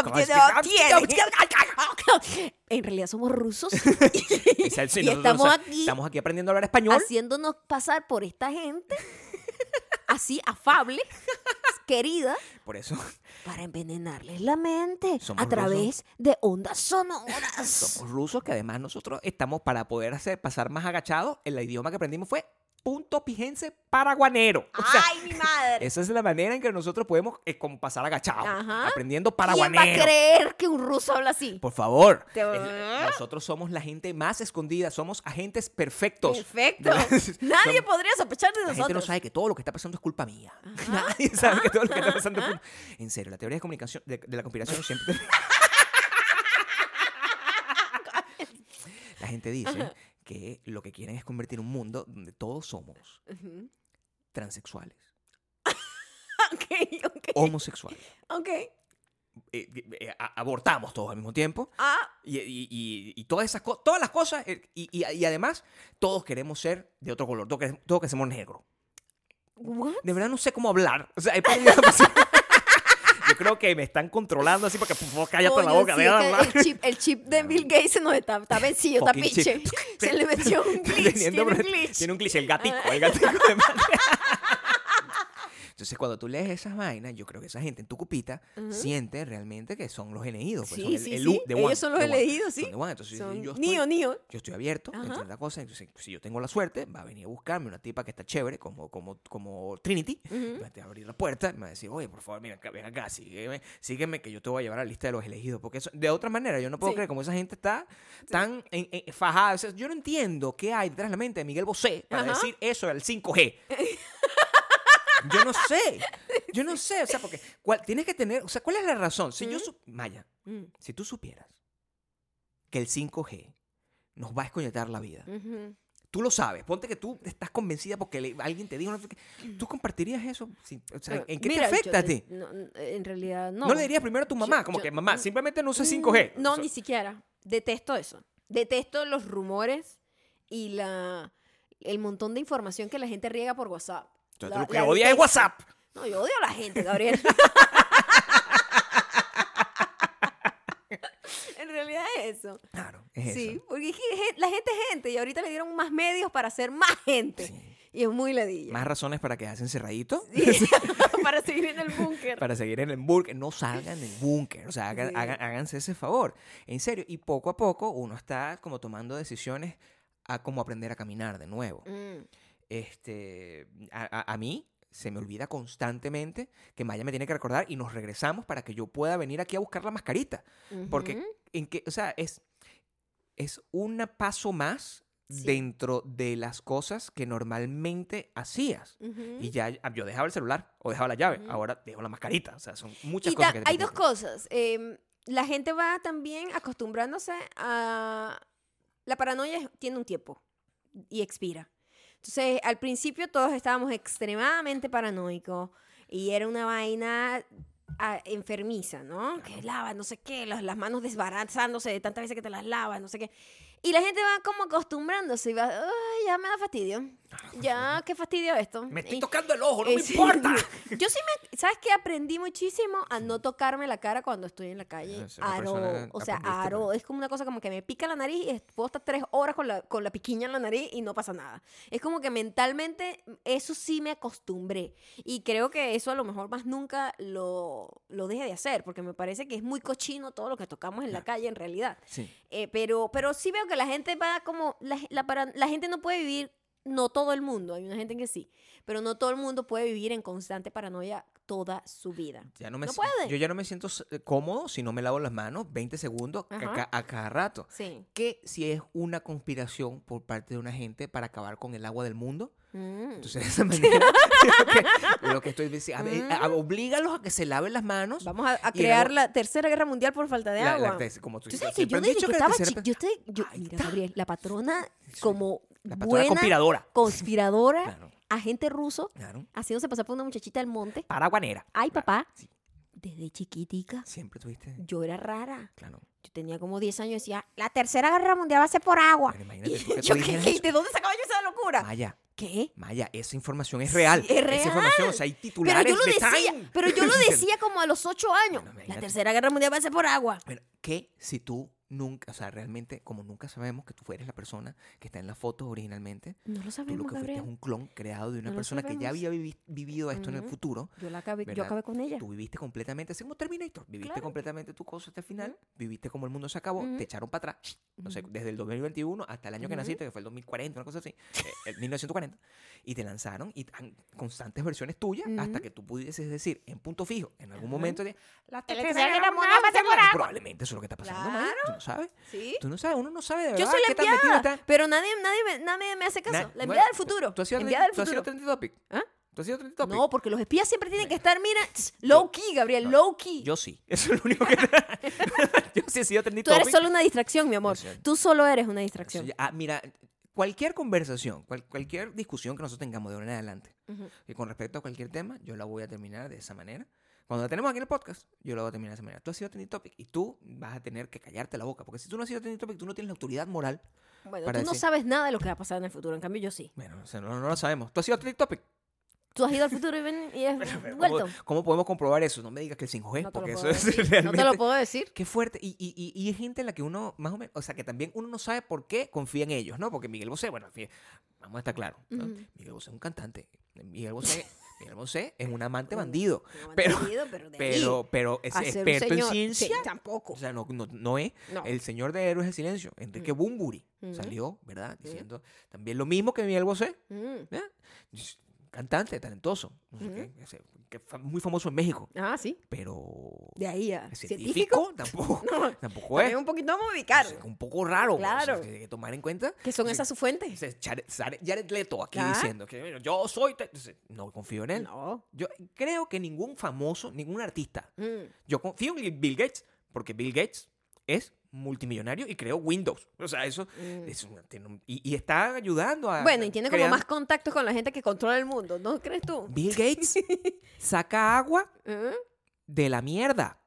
En realidad somos rusos *laughs* sí, y estamos aquí estamos aquí aprendiendo a hablar español. haciéndonos pasar por esta gente así afable querida Por eso para envenenarles la mente Somos a través de ondas sonoras. somos rusos, que además nosotros estamos para poder hacer pasar más agachados. El idioma que aprendimos fue punto pijense paraguanero. *laughs* O sea, ¡Ay, mi madre! esa es la manera en que nosotros podemos eh, como pasar agachados, aprendiendo ¿Quién va a paraguanero. creer que un ruso habla así? Por favor. Te- Es- Nosotros somos la gente más escondida, somos agentes perfectos. Perfecto. *laughs* la- Nadie Som- podría sospechar de La nosotros. gente no sabe que todo lo que está pasando es culpa mía. Ajá, *laughs* Nadie sabe que todo lo que está pasando es culpa. En serio, la teoría de comunicación de, de la conspiración siempre. la gente dice que lo que quieren es convertir un mundo donde todos somos Ujú. transexuales, *laughs* Ok, ok. homosexuales. Ok. eh, eh, a- abortamos todos al mismo tiempo. Ah, Y, y- y- y todas esas cosas, todas las cosas, eh, y, además todos queremos ser de otro color, todos, que- todos que somos negros. what? De verdad no sé cómo hablar. O sea, *laughs* pasión. Yo creo que me están controlando así porque por favor, cállate la Coño, boca, sí, de que hablar. el, chip, el chip de Bill Gates se nos está, está vencido, está pinche. Se le metió un *laughs* glitch, tiene un glitch. Tiene un glitch, el gatico, el gatico de madre. *laughs* Entonces, cuando tú lees esas vainas, yo creo que esa gente en tu cupita siente realmente que son los elegidos. pues, Sí, son el, sí, el sí. U de Ellos one, son los one. elegidos, sí. Son. Entonces, Son yo estoy, Nio, Nio. yo estoy abierto entre la cosa. Entonces, si yo tengo la suerte, va a venir a buscarme una tipa que está chévere, como, como, como Trinity. Me va a abrir la puerta y me va a decir, oye, por favor, mira, acá, ven acá, sígueme, sígueme, que yo te voy a llevar a la lista de los elegidos. Porque eso- de otra manera, yo no puedo Sí. creer como esa gente está tan en- en- fajada. O sea, yo no entiendo qué hay detrás de la mente de Miguel Bosé para Ajá. decir eso del 5G. *laughs* Yo no sé. *laughs* Yo no sé. O sea, porque ¿cuál- tienes que tener. O sea, ¿cuál es la razón? Si yo. Ujú. su- Maya, Mm, si tú supieras que el 5G nos va a desconectar la vida, ujú. tú lo sabes. Ponte que tú estás convencida porque le- alguien te dijo. no ¿Tú compartirías eso? Sí, o sea, ¿En qué mira, te afecta yo a ti? no, en realidad no. No. le dirías primero a tu mamá, Yo- como yo- que mamá, mm, simplemente no uses Mm, 5G. No, O sea, ni siquiera. Detesto eso. Detesto los rumores y la el montón de información que la gente riega por WhatsApp. Entonces La- lo que odia es. WhatsApp. No, yo odio a la gente, Gabriel. *laughs* en realidad es eso. Claro, es Sí, eso. porque es que gen- la gente es gente y ahorita le dieron más medios para ser más gente. Sí. Y es muy ladilla. Más razones para quedarse encerradito. Sí, *laughs* para seguir en el búnker. para seguir en el búnker. No salgan del búnker. O sea, hagan- Sí. hagan- háganse ese favor. En serio. Y poco a poco uno está como tomando decisiones a cómo aprender a caminar de nuevo. Mm, Este, a, a- a mí se me olvida constantemente que Maya me tiene que recordar y nos regresamos para que yo pueda venir aquí a buscar la mascarita. Porque, ujú. en que, o sea, es, es un paso más Sí. dentro de las cosas que normalmente hacías. Ujú. Y ya yo dejaba el celular o dejaba la llave. Ujú. Ahora dejo la mascarita. O sea, son muchas Y cosas que te hay dos preocupan. cosas. em, la gente va también acostumbrándose a... La paranoia tiene un tiempo y expira. Entonces, al principio todos estábamos extremadamente paranoicos y era una vaina ah, enfermiza, ¿no? Que lavas, no sé qué, las, las manos desbarazándose de tantas veces que te las lavas, no sé qué. Y la gente va como acostumbrándose y va, "Ay, ya me da fastidio. Ya, qué fastidio esto. Me estoy Y- tocando el ojo, no eh, me sí. importa. *laughs* Yo sí me, ¿sabes qué? Aprendí muchísimo a no tocarme la cara cuando estoy en la calle. Ah, ser una Aro, o sea, aro, es como una cosa como que me pica la nariz y puedo estar tres horas con la, con la piquiña en la nariz y no pasa nada. Es como que mentalmente eso sí me acostumbré. Y creo que eso a lo mejor más nunca lo, lo deje de hacer, porque me parece que es muy cochino todo lo que tocamos en la calle en realidad. Sí. Eh, pero, pero sí veo que la gente va como, la, la para- la gente no puede vivir, no todo el mundo, hay una gente que sí, pero no todo el mundo puede vivir en constante paranoia toda su vida. Ya no me No si- puede. Yo ya no me siento eh, cómodo si no me lavo las manos 20 segundos a, ca- a cada rato. Sí. ¿Qué si es una conspiración por parte de una gente para acabar con el agua del mundo? Mm. Entonces, de *laughs* esa manera, lo que, lo que estoy diciendo, a ver, a- Mm. oblígalos a que se laven las manos. Vamos a, a crear luego- la tercera guerra mundial por falta de La- la- agua. te- como tú, Tú sabes que yo desde que la estaba tercera yo, yo- mira. Gabriel, la patrona como La patrona buena conspiradora. conspiradora, Claro, agente ruso, claro. haciéndose pasar por una muchachita del monte. Paraguanera. Ay, Claro, papá, sí, desde chiquitica, siempre tuviste. yo era rara. Claro. Yo tenía como 10 años y decía, la tercera guerra mundial va a ser por agua. Pero imagínate *laughs* tú tú yo, ¿qué- qué-. ¿De dónde sacaba yo esa locura? Maya, ¿Qué? Maya, esa información es real. Sí, es Esa información, o real. sea, hay Pero titulares yo lo de decía, Time. pero yo lo *laughs* decía como a los 8 años. Bueno, la tercera guerra mundial va a ser por agua. Bueno, ¿qué si tú nunca, o sea, realmente, como nunca sabemos que tú eres la persona que está en la foto originalmente, No lo tú lo que fuiste es un clon creado de una No persona que ya había vivi- vivido esto en el futuro. Yo, la acabé, yo acabé con ella. Tú viviste completamente, así como Terminator, viviste Claro. completamente tu cosa hasta el final, viviste como el mundo se acabó, te echaron para atrás, no sé, desde el 2021 hasta el año que naciste, que fue el 2040, una cosa así, eh, *laughs* el 1940, y te lanzaron y constantes versiones tuyas hasta que tú pudieses decir en punto fijo, en algún momento, de, la tercera era mundial una va a ser temporada. buena". Probablemente eso es lo que está pasando, tú no sabes. Sí. Tú no sabes, uno no sabe de Yo verdad soy la qué tan metido enviada, está. pero nadie, nadie, me, nadie me hace caso. La bueno, enviada del futuro. ¿Tú has sido, enviada del tú has sido futuro. trending topic? ¿Ah? ¿Tú has sido topic? No, porque los espías siempre tienen que estar, mira, low key, Gabriel, low key. Yo sí. *laughs* Eso es lo único que... *laughs* *laughs* yo sí he sido Tú eres topic. solo una distracción, mi amor. Yo. Tú solo eres una distracción. ah, mira, cualquier conversación, cual- cualquier discusión que nosotros tengamos de ahora en adelante, Ujú. y con respecto a cualquier tema, yo la voy a terminar de esa manera. Cuando la tenemos aquí en el podcast, yo la voy a terminar de esa manera. Tú has sido trending topic y tú vas a tener que callarte la boca, porque si tú no has sido trending topic, tú no tienes la autoridad moral. Bueno, tú no decir- sabes nada de lo que va a pasar en el futuro. En cambio, yo sí. Bueno, o sea, no, no lo sabemos. ¿Tú has sido trending topic? Tú has ido al futuro y, ven, y has *laughs* Pero, vuelto. ¿Cómo, cómo podemos comprobar eso? No me digas que el 5G, No porque eso puedo es decir. No realmente... te lo puedo decir. Qué fuerte. Y, y, y, y hay gente en la que uno, más o menos, o sea, que también uno no sabe por qué confía en ellos, ¿no? Porque Miguel Bosé, bueno, fí- vamos a estar claros. ¿no? Ujú. Miguel Bosé es un cantante. Miguel Bosé, Miguel Bosé es un amante Un- bandido. No, Pero- bandido, pero, de Pero, pero es un experto en ciencia. Sí, tampoco. O sea, no, no, no es No. el señor de Héroes del Silencio, Enrique Bumburi, Ujú. salió, ¿verdad? Diciendo también lo mismo que Miguel Bosé, Mm. Es Cantante, talentoso, qué, ese- que fue muy famoso en México, Ah, sí. pero De ahí a científico, científico. tampoco, *laughs* No, tampoco es. también un poquito vamos a ubicar. O sea, un poco raro. o sea, Claro. que hay que tomar en cuenta. Que son esas sus fuentes. Jared, Leto aquí Ah. diciendo que bueno, yo soy. No confío en él. No. Yo creo que ningún famoso, ningún artista. Mm. Yo confío en Bill Gates, porque Bill Gates es multimillonario y creó Windows. O sea, eso. Mm. es una- tiene un- y, y está ayudando a. Bueno, y tiene como más contactos con la gente que controla el mundo, ¿no crees tú? Bill Gates *laughs* saca agua de la mierda.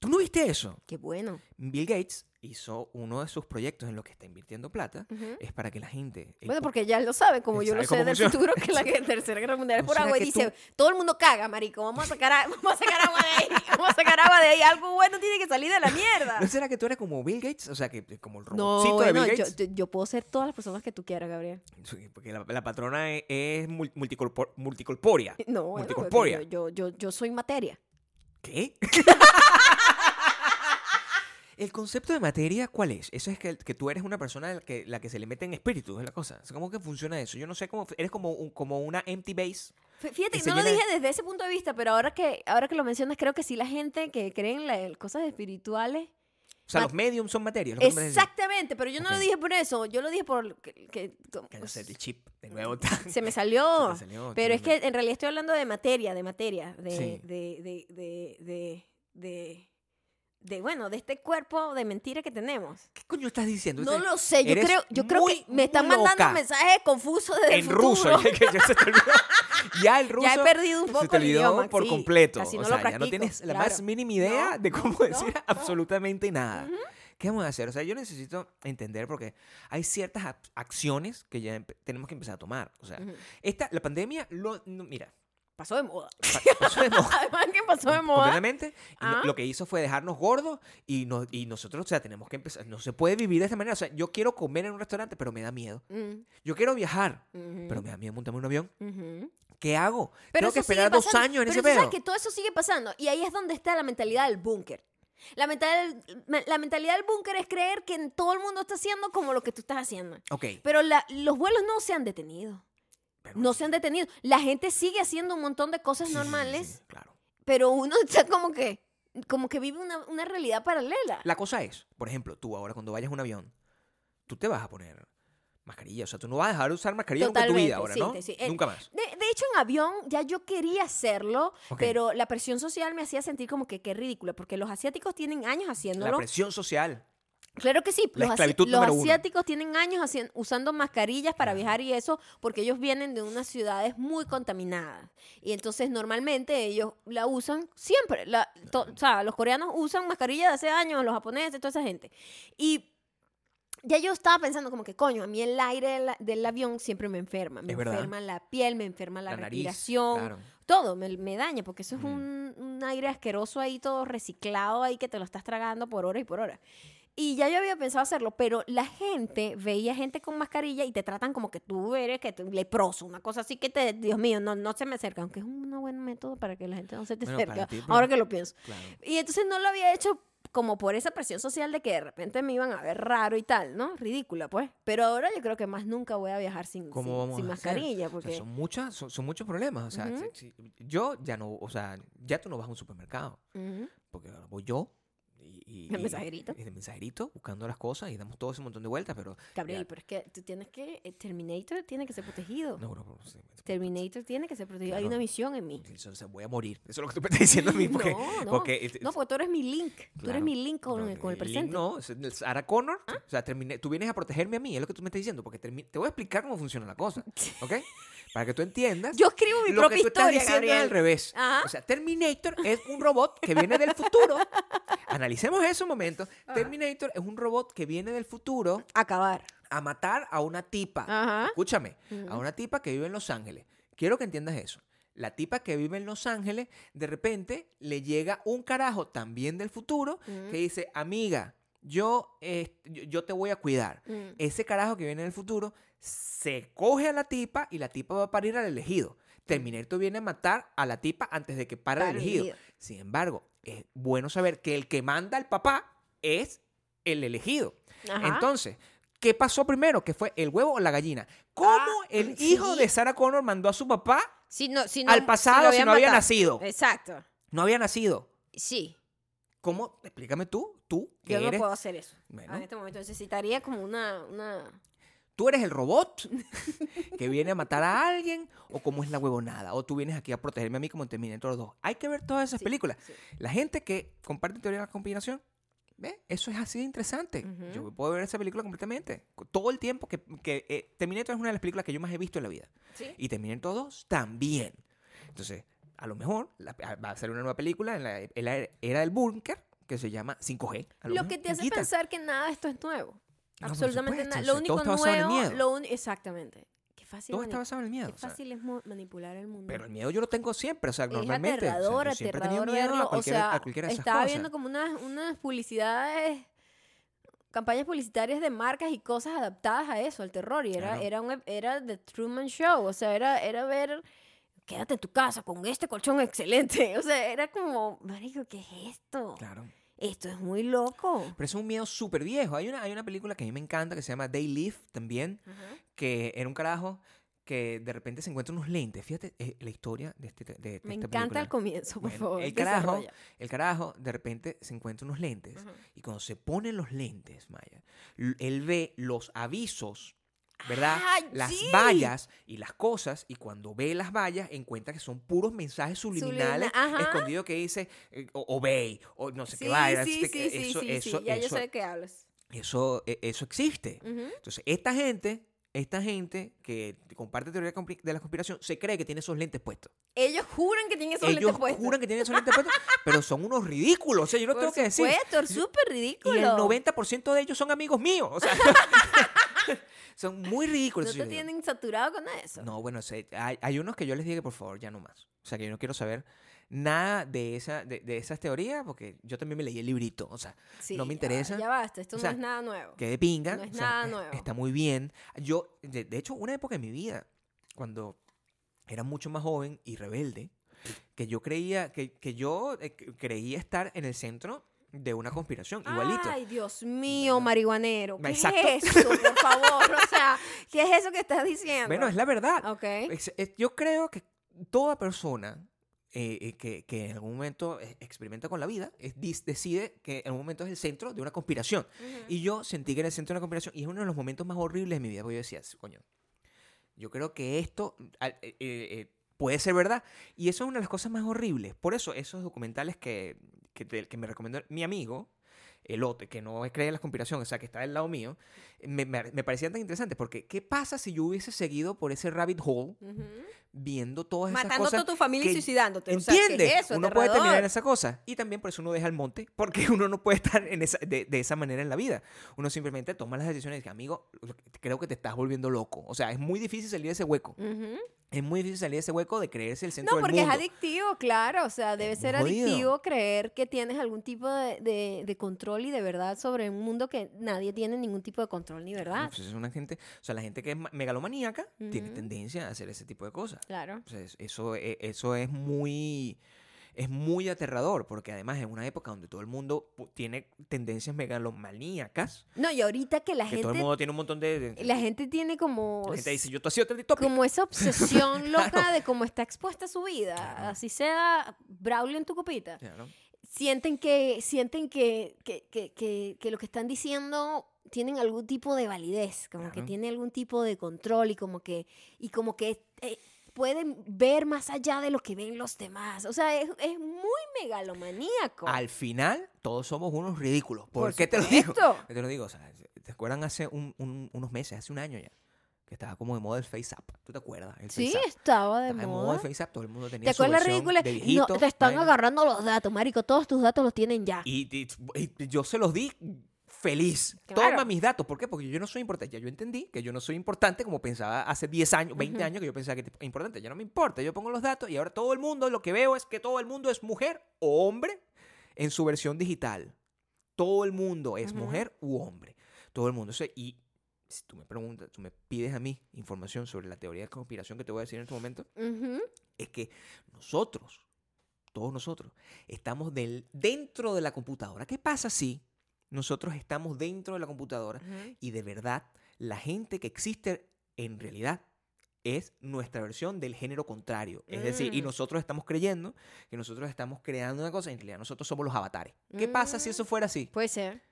¿Tú no viste eso? Qué bueno. Bill Gates hizo uno de sus proyectos en los que está invirtiendo plata. Es para que la gente. Bueno, porque ya él lo sabe, como yo lo sé del futuro, que la *laughs* tercera guerra mundial es ¿No por agua. Y dice, tú- todo el mundo caga, marico, vamos a sacar, a- *laughs* vamos a sacar agua de ahí, *laughs* vamos a sacar agua de ahí. Algo bueno tiene que salir de la mierda. ¿No será que tú eres como Bill Gates? O sea, que como el No, robotcito de Bill yo, Gates. yo- yo puedo ser todas las personas que tú quieras, Gabriel. Sí, Porque la, la patrona es, es mul- multicorpor- multicorpórea. No, Multicorpórea. yo, yo, yo, yo soy materia. ¿Qué? El concepto de materia, ¿cuál es? Eso es que, que tú eres una persona que, la que se le mete en espíritu, es la cosa. ¿Cómo que funciona eso? Yo no sé cómo. Eres como, un- como una empty base. Fí- Fíjate, que no lo llena- dije desde ese punto de vista, pero ahora que, ahora que lo mencionas, creo que sí la gente que cree en la- cosas espirituales. O sea, los mediums son materia. es lo que tú me estás diciendo. Exactamente, pero yo no lo Ok. dije por eso, yo lo dije por que, que- Que no sé, el chip de nuevo. *laughs* se me salió. Se te salió, pero es que en realidad estoy hablando de materia, de materia, de, Sí. de, de, de, de, de, de, bueno, de este cuerpo de mentira que tenemos. ¿Qué coño estás diciendo? No lo sé, yo creo, yo creo muy, que me están mandando mensajes confusos el en ruso. ya que ya se te olvidó. *laughs* Ya el ruso. Ya he perdido un se poco te el olvidó idioma, por sí, completo. casi no o lo sea, ya no tienes la claro. más mínima idea No, de cómo no, decir no. *laughs* absolutamente nada. ¿Qué vamos a hacer? O sea, yo necesito entender porque hay ciertas ac- acciones que ya tenemos que empezar a tomar. O sea, esta, la pandemia, lo, no, mira, Pasó de moda. pa- pasó de moda. *laughs* Además que pasó de moda. Completamente. Ah. lo que hizo fue dejarnos gordos y, no- y nosotros, o sea, tenemos que empezar. No se puede vivir de esta manera. O sea, yo quiero comer en un restaurante, pero me da miedo. Mm, Yo quiero viajar, pero me da miedo montarme en un avión. ¿Qué hago? Pero Tengo que esperar dos pasando. años en Pero ese pedo. que todo eso sigue pasando. Y ahí es donde está la mentalidad del búnker. La, mental- la mentalidad del búnker es creer que todo el mundo está haciendo como lo que tú estás haciendo. Ok. Pero la- los vuelos no se han detenido. Pero- No se han detenido. La gente sigue haciendo un montón de cosas Sí, sí, sí, normales, sí, claro. pero uno *laughs* está como que, como que vive una, una realidad paralela. La cosa es, por ejemplo, tú ahora cuando vayas a un avión, tú te vas a poner mascarilla. O sea, tú no vas a dejar de usar mascarilla en tu vida ahora, ¿no? Eh, Nunca más. De, de hecho, en avión ya yo quería hacerlo, pero la presión social me hacía sentir como que qué ridícula, porque los asiáticos tienen años La haciéndolo. presión social. Claro que sí, La los, asi- los uno. asiáticos tienen años usando mascarillas para viajar y eso, porque ellos vienen de unas ciudades muy contaminadas. Y entonces normalmente ellos la usan siempre. La, o sea, los coreanos usan mascarillas de hace años, los japoneses, toda esa gente. Y ya yo estaba pensando como que, coño, a mí el aire del, del avión siempre me enferma. Me Es verdad. enferma la piel, me enferma la, La, nariz. respiración, Claro. todo me, me daña, porque eso es Ujú. un, un aire asqueroso ahí, todo reciclado ahí, que te lo estás tragando por hora y por hora. Y ya yo había pensado hacerlo, pero la gente veía gente con mascarilla y te tratan como que tú eres que tú- leproso, una cosa así que te, Dios mío, no, no se me acerca, aunque es un buen método para que la gente no se te Bueno, acerque. ti, ahora que lo pienso. Claro. Y entonces no lo había hecho como por esa presión social de que de repente me iban a ver raro y tal, ¿no? Ridícula, pues. Pero ahora yo creo que más nunca voy a viajar sin, ¿Cómo sin, sin mascarilla, O sea, porque... son, muchas, son, son muchos problemas. O sea, Ujú. si- si- yo ya no, o sea, ya tú no vas a un supermercado. Ujú. Porque ahora voy yo y, y- El mensajerito. y el mensajerito, buscando las cosas y damos todo ese montón de vueltas, pero... Gabriel, ya- pero es que tú tienes que... eh, Terminator tiene que ser protegido. No, no, no, sí, Terminator tiene que ser protegido. Hay una misión en mí. Eso, o sea, voy a morir. Eso es lo que tú me estás diciendo a mí. *laughs* Porque, no, no. porque, eh, no, porque tú eres mi link. Tú eres mi link con, el, con el Link presente. No, Sarah Connor. O sea, terminé- tú vienes a protegerme a mí, es lo que tú me estás diciendo. Porque te voy a explicar cómo funciona la cosa. *laughs* ¿Ok? Para que tú entiendas. Yo escribo mi lo que propia tú estás historia, diciendo es Gabriel. al revés. Ajá. O sea, Terminator es un robot que viene del futuro. *laughs* Analicemos eso un momento. Terminator es un robot que viene del futuro Acabar. a matar a una tipa. Ajá. Escúchame, a una tipa que vive en Los Ángeles. Quiero que entiendas eso. La tipa que vive en Los Ángeles, de repente le llega un carajo también del futuro que dice, amiga, yo, eh, yo, yo te voy a cuidar. Mm. Ese carajo que viene del futuro se coge a la tipa y la tipa va a parir al elegido. Terminator viene a matar a la tipa antes de que pare el Para el elegido. elegido. Sin embargo, es bueno saber que el que manda al papá es el elegido. Ajá. Entonces, ¿qué pasó primero? ¿Que fue el huevo o la gallina? ¿Cómo Ah, el sí. hijo de Sarah Connor mandó a su papá Si no, si no- al pasado si no había matado. nacido? Exacto. No había nacido. Sí. ¿Cómo? Explícame tú, tú, que Yo no eres, puedo hacer eso. Bueno. En este momento necesitaría como una... una... tú eres el robot *laughs* que viene a matar a alguien o cómo es la huevonada o tú vienes aquí a protegerme a mí como en Terminator 2. Hay que ver todas esas Sí, películas. sí. La gente que comparte teoría de la conspiración, ¿ve? Eso es así de interesante. Ujú. Yo puedo ver esa película completamente. Todo el tiempo que, que eh, Terminator es una de las películas que yo más he visto en la vida. Sí. Y Terminator 2 también. Entonces, a lo mejor la- va a ser una nueva película en la, en la era del búnker que se llama 5G. A Lo que te hace quita. pensar que nada de esto es nuevo. No, por Absolutamente nada. Lo único todo nuevo, miedo. lo uni- exactamente. Qué fácil, Todo está basado en el miedo. qué o sea. fácil es manipular el mundo. Pero el miedo yo lo tengo siempre, o sea, es normalmente. o sea, aterrador, aterrador verlo. o sea, a cualquiera de esas estaba cosas. viendo como unas, unas publicidades, campañas publicitarias de marcas y cosas adaptadas a eso, al terror. Y era, Claro. era, un, era The Truman Show. O sea, era, era ver, quédate en tu casa con este colchón excelente. *laughs* O sea, era como, marico, ¿qué es esto? Claro. Esto es muy loco. Pero es un miedo súper viejo. Hay una, hay una película que a mí me encanta que se llama They Live también, que era un carajo que de repente se encuentra unos lentes. Fíjate eh, la historia de, este, de, de Me esta encanta película. el comienzo, por Bueno, favor. el carajo, el carajo de repente se encuentra unos lentes. Ujú. Y cuando se ponen los lentes, Maya, él ve los avisos, ¿verdad? ¡Ay, las sí! vallas y las cosas. Y cuando ve las vallas, encuentra que son puros mensajes subliminales escondidos que dice eh, o- obey o no sé Sí, qué vaya. sí, eso, sí, eso, sí. Ya yo eso, sé de qué hablas. eso, eh, eso existe. Entonces, esta gente, esta gente que comparte teoría de la conspiración, se cree que tiene esos lentes puestos. Ellos juran que tienen esos Ellos lentes puestos. juran que tienen esos lentes puestos, *laughs* pero son unos ridículos. O sea, yo Por tengo que decir. supuesto, es súper ridículo. Y el 90% de ellos son amigos míos. O sea, *laughs* *laughs* son muy ridículos. ¿No te digo. tienen saturado con eso? No, bueno, sé, hay, hay unos que yo les dije que por favor ya no más. O sea, que yo no quiero saber nada de, esa, de, de esas teorías porque yo también me leí el librito. O sea, Sí, no me ya- interesa. Ya, basta, esto O no es nada nuevo. que de pinga. No es o sea, nada es- nuevo. Está muy bien. Yo, de, de hecho, una época en mi vida, cuando era mucho más joven y rebelde, que yo creía, que, que yo eh, creía estar en el centro de una conspiración, igualito. Ay, Dios mío, marihuanero. ¿Qué Exacto. es eso, por *laughs* favor? O sea, ¿qué es eso que estás diciendo? Bueno, es la verdad. Ok. Es- es- yo creo que toda persona eh, eh, que, que en algún momento eh, experimenta con la vida es- decide que en algún momento es el centro de una conspiración. Ujú. Y yo sentí que era el centro de una conspiración y es uno de los momentos más horribles de mi vida porque yo decía, coño, yo creo que esto eh, eh, eh, puede ser verdad. Y eso es una de las cosas más horribles. Por eso esos documentales que, que, te- que me recomendó mi amigo, Elote, que no cree en las conspiraciones, o sea, que está del lado mío, me, me, me tan interesantes porque ¿qué pasa si yo hubiese seguido por ese rabbit hole Ujú. Viendo todas esas Matando a cosas? toda tu familia y suicidándote. O sea, ¿qué es ¿Entiendes? eso? uno puede terminar en Aterrador. esa cosa. Y también por eso uno deja el monte, porque *laughs* uno no puede estar en esa, de, de esa manera en la vida. Uno simplemente toma las decisiones y dice, amigo, creo que te estás volviendo loco. O sea, es muy difícil salir de ese hueco. Es muy difícil salir de ese hueco de creerse el centro No, del porque mundo. es adictivo, claro. O sea, debe Es ser jodido. adictivo creer que tienes algún tipo de, de- de control y de verdad sobre un mundo que nadie tiene ningún tipo de control ni verdad. Pues es una gente, o sea, la gente que es ma- megalomaníaca tiene tendencia a hacer ese tipo de cosas. Claro. Eso, e- eso es muy es muy aterrador porque además es una época donde todo el mundo tiene tendencias megalomaníacas, No, y ahorita que la que todo el gente, mundo tiene un montón de, de- la gente tiene como, la gente dice, yo te topic". como esa obsesión *laughs* loca Claro. de cómo está expuesta su vida. Claro. Así sea Braulio en tu copita. Claro. sienten que sienten que, que, que, que, lo que están diciendo tienen algún tipo de validez, como que tiene algún tipo de control y como que y como que eh, pueden ver más allá de lo que ven los demás. O sea, es, es muy megalomaníaco. Al final todos somos unos ridículos. ¿Por, Por qué te lo digo? supuesto. ¿Qué *laughs* te lo digo? O sea, ¿te acuerdan hace un- un- unos meses, hace un año ya? Que estaba como de moda el face up. ¿Tú te acuerdas? El Sí, estaba de Estaba moda moda. el face up, todo el mundo tenía ¿Te su acuerdas versión ridícula? de No, viejito, te están vaina. agarrando los datos, marico. Todos tus datos los tienen ya. Y, y- y yo se los di feliz. Claro. Toma mis datos. ¿Por qué? Porque yo no soy importante. Ya yo entendí que yo no soy importante como pensaba hace 10 años, 20 Ujú. años que yo pensaba que era importante. Ya no me importa. Yo pongo los datos y ahora todo el mundo, lo que veo es que todo el mundo es mujer o hombre en su versión digital. Todo el mundo es mujer u hombre. Todo el mundo. O sea, y si tú me preguntas, tú me pides a mí información sobre la teoría de conspiración que te voy a decir en este momento, es que nosotros, todos nosotros, estamos del, dentro de la computadora. ¿Qué pasa si nosotros estamos dentro de la computadora y de verdad la gente que existe en realidad es nuestra versión del género contrario? Es decir, y Mm. nosotros estamos creyendo que nosotros estamos creando una cosa, en realidad nosotros somos los avatares. ¿Qué pasa si Mm. eso fuera así? Puede ser.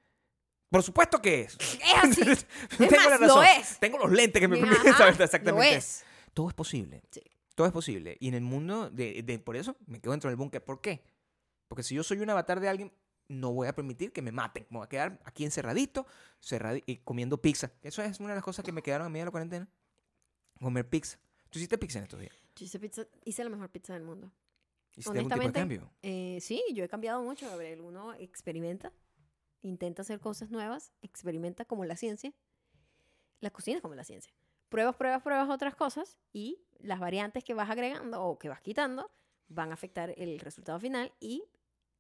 Por supuesto que es. Es así. *laughs* Tengo más, la lo razón. es. Tengo los lentes que me permiten saber Lo exactamente. es. Todo es posible. Sí. Todo es posible. Y en el mundo, de, de- por eso me quedo dentro del búnker. ¿Por qué? Porque si yo soy un avatar de alguien, no voy a permitir que me maten. Me voy a quedar aquí encerradito, cerradi- y comiendo pizza. Eso es una de las cosas que me quedaron a mí de la cuarentena. Comer pizza. ¿Tú hiciste pizza en estos días? Yo hice, pizza- hice la mejor pizza del mundo. ¿Hiciste algún tipo de cambio? Eh, sí, yo he cambiado mucho, Gabriel. Uno experimenta, intenta hacer cosas nuevas, experimenta como la ciencia. La cocina es como la ciencia. Pruebas, pruebas, pruebas otras cosas y las variantes que vas agregando o que vas quitando van a afectar el resultado final y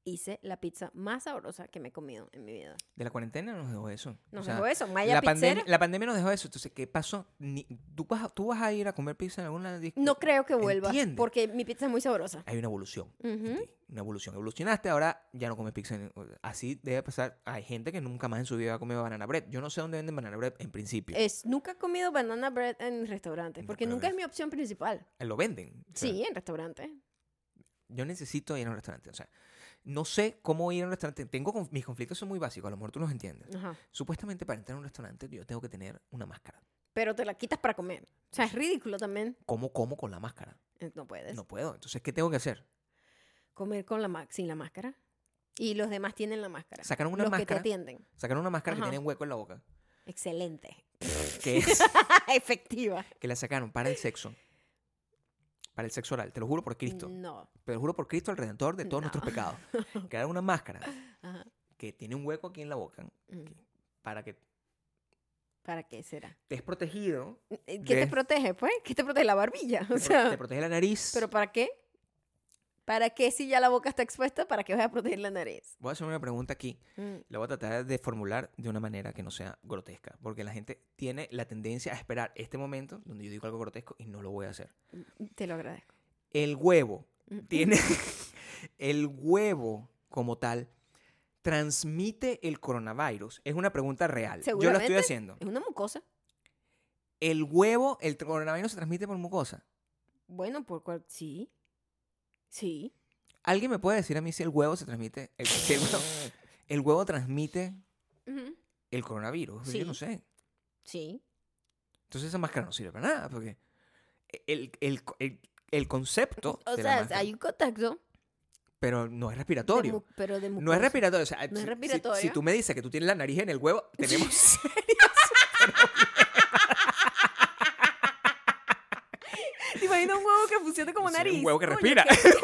hice la pizza más sabrosa que me he comido en mi vida. De la cuarentena nos dejó eso. Nos O sea, dejó eso. Maya la, pandemia, la pandemia nos dejó eso. Entonces, ¿qué pasó? Ni- ¿tú, vas ¿Tú vas a ir a comer pizza en alguna No creo que vuelva porque mi pizza es muy sabrosa. Hay una evolución. ti, Una evolución. Evolucionaste, ahora ya no comes pizza. en- Así debe pasar. Hay gente que nunca más en su vida ha comido banana bread. Yo no sé dónde venden banana bread en principio. Es, nunca he comido banana bread en restaurantes porque nunca es mi opción principal. Lo venden. O sea, Sí, en restaurantes. Yo necesito ir a un restaurante. O sea, no sé cómo ir a un restaurante. Tengo mis conflictos son muy básicos. A lo mejor tú los entiendes. Ajá. Supuestamente para entrar a un restaurante yo tengo que tener una máscara. Pero te la quitas para comer. O sea, es ridículo también. ¿Cómo como con la máscara? Eh, No puedes. No puedo. Entonces, ¿qué tengo que hacer? Comer con la sin la máscara. Y los demás tienen la máscara. Sacaron una los que te máscara. atienden. Sacar una máscara que tiene un hueco en la boca. Excelente. Que es *laughs* Efectiva. que la sacaron para el sexo. Para el sexo oral. Te lo juro por Cristo. No. Te lo juro por Cristo, el redentor de todos No. nuestros pecados. *laughs* Crearon una máscara Ajá. que tiene un hueco aquí en la boca Mm. para que ¿Para qué será? estés protegido. Eh, ¿Qué De- te protege, pues? ¿Qué te protege? La barbilla. Te, O sea, te protege la nariz. ¿pero para qué? ¿Para qué si ya la boca está expuesta? ¿Para qué vas a proteger la nariz? Voy a hacer una pregunta aquí. Mm. La voy a tratar de formular de una manera que no sea grotesca. Porque la gente tiene la tendencia a esperar este momento donde yo digo algo grotesco y no lo voy a hacer. Te lo agradezco. El huevo Mm. tiene. *laughs* el huevo, como tal, transmite el coronavirus. Es una pregunta real. Yo la estoy haciendo. Es una mucosa. El huevo, el coronavirus se transmite por mucosa. Bueno, por cual... Sí. Sí. ¿Alguien me puede decir a mí si el huevo se transmite? El, si el, huevo, *laughs* el huevo transmite el coronavirus. Yo no sé. Sí. Entonces esa máscara no sirve para nada. Porque el, el, el, el concepto. *laughs* O de sea, hay un contacto. Pero no es respiratorio. pero de No es respiratorio. o sea, No es si- si- Si, respiratorio. tú me dices que tú tienes la nariz en el huevo, *laughs* tenemos. ¿Te imaginas un huevo que funcione como nariz? Un huevo que Coño, respira. qué- *laughs*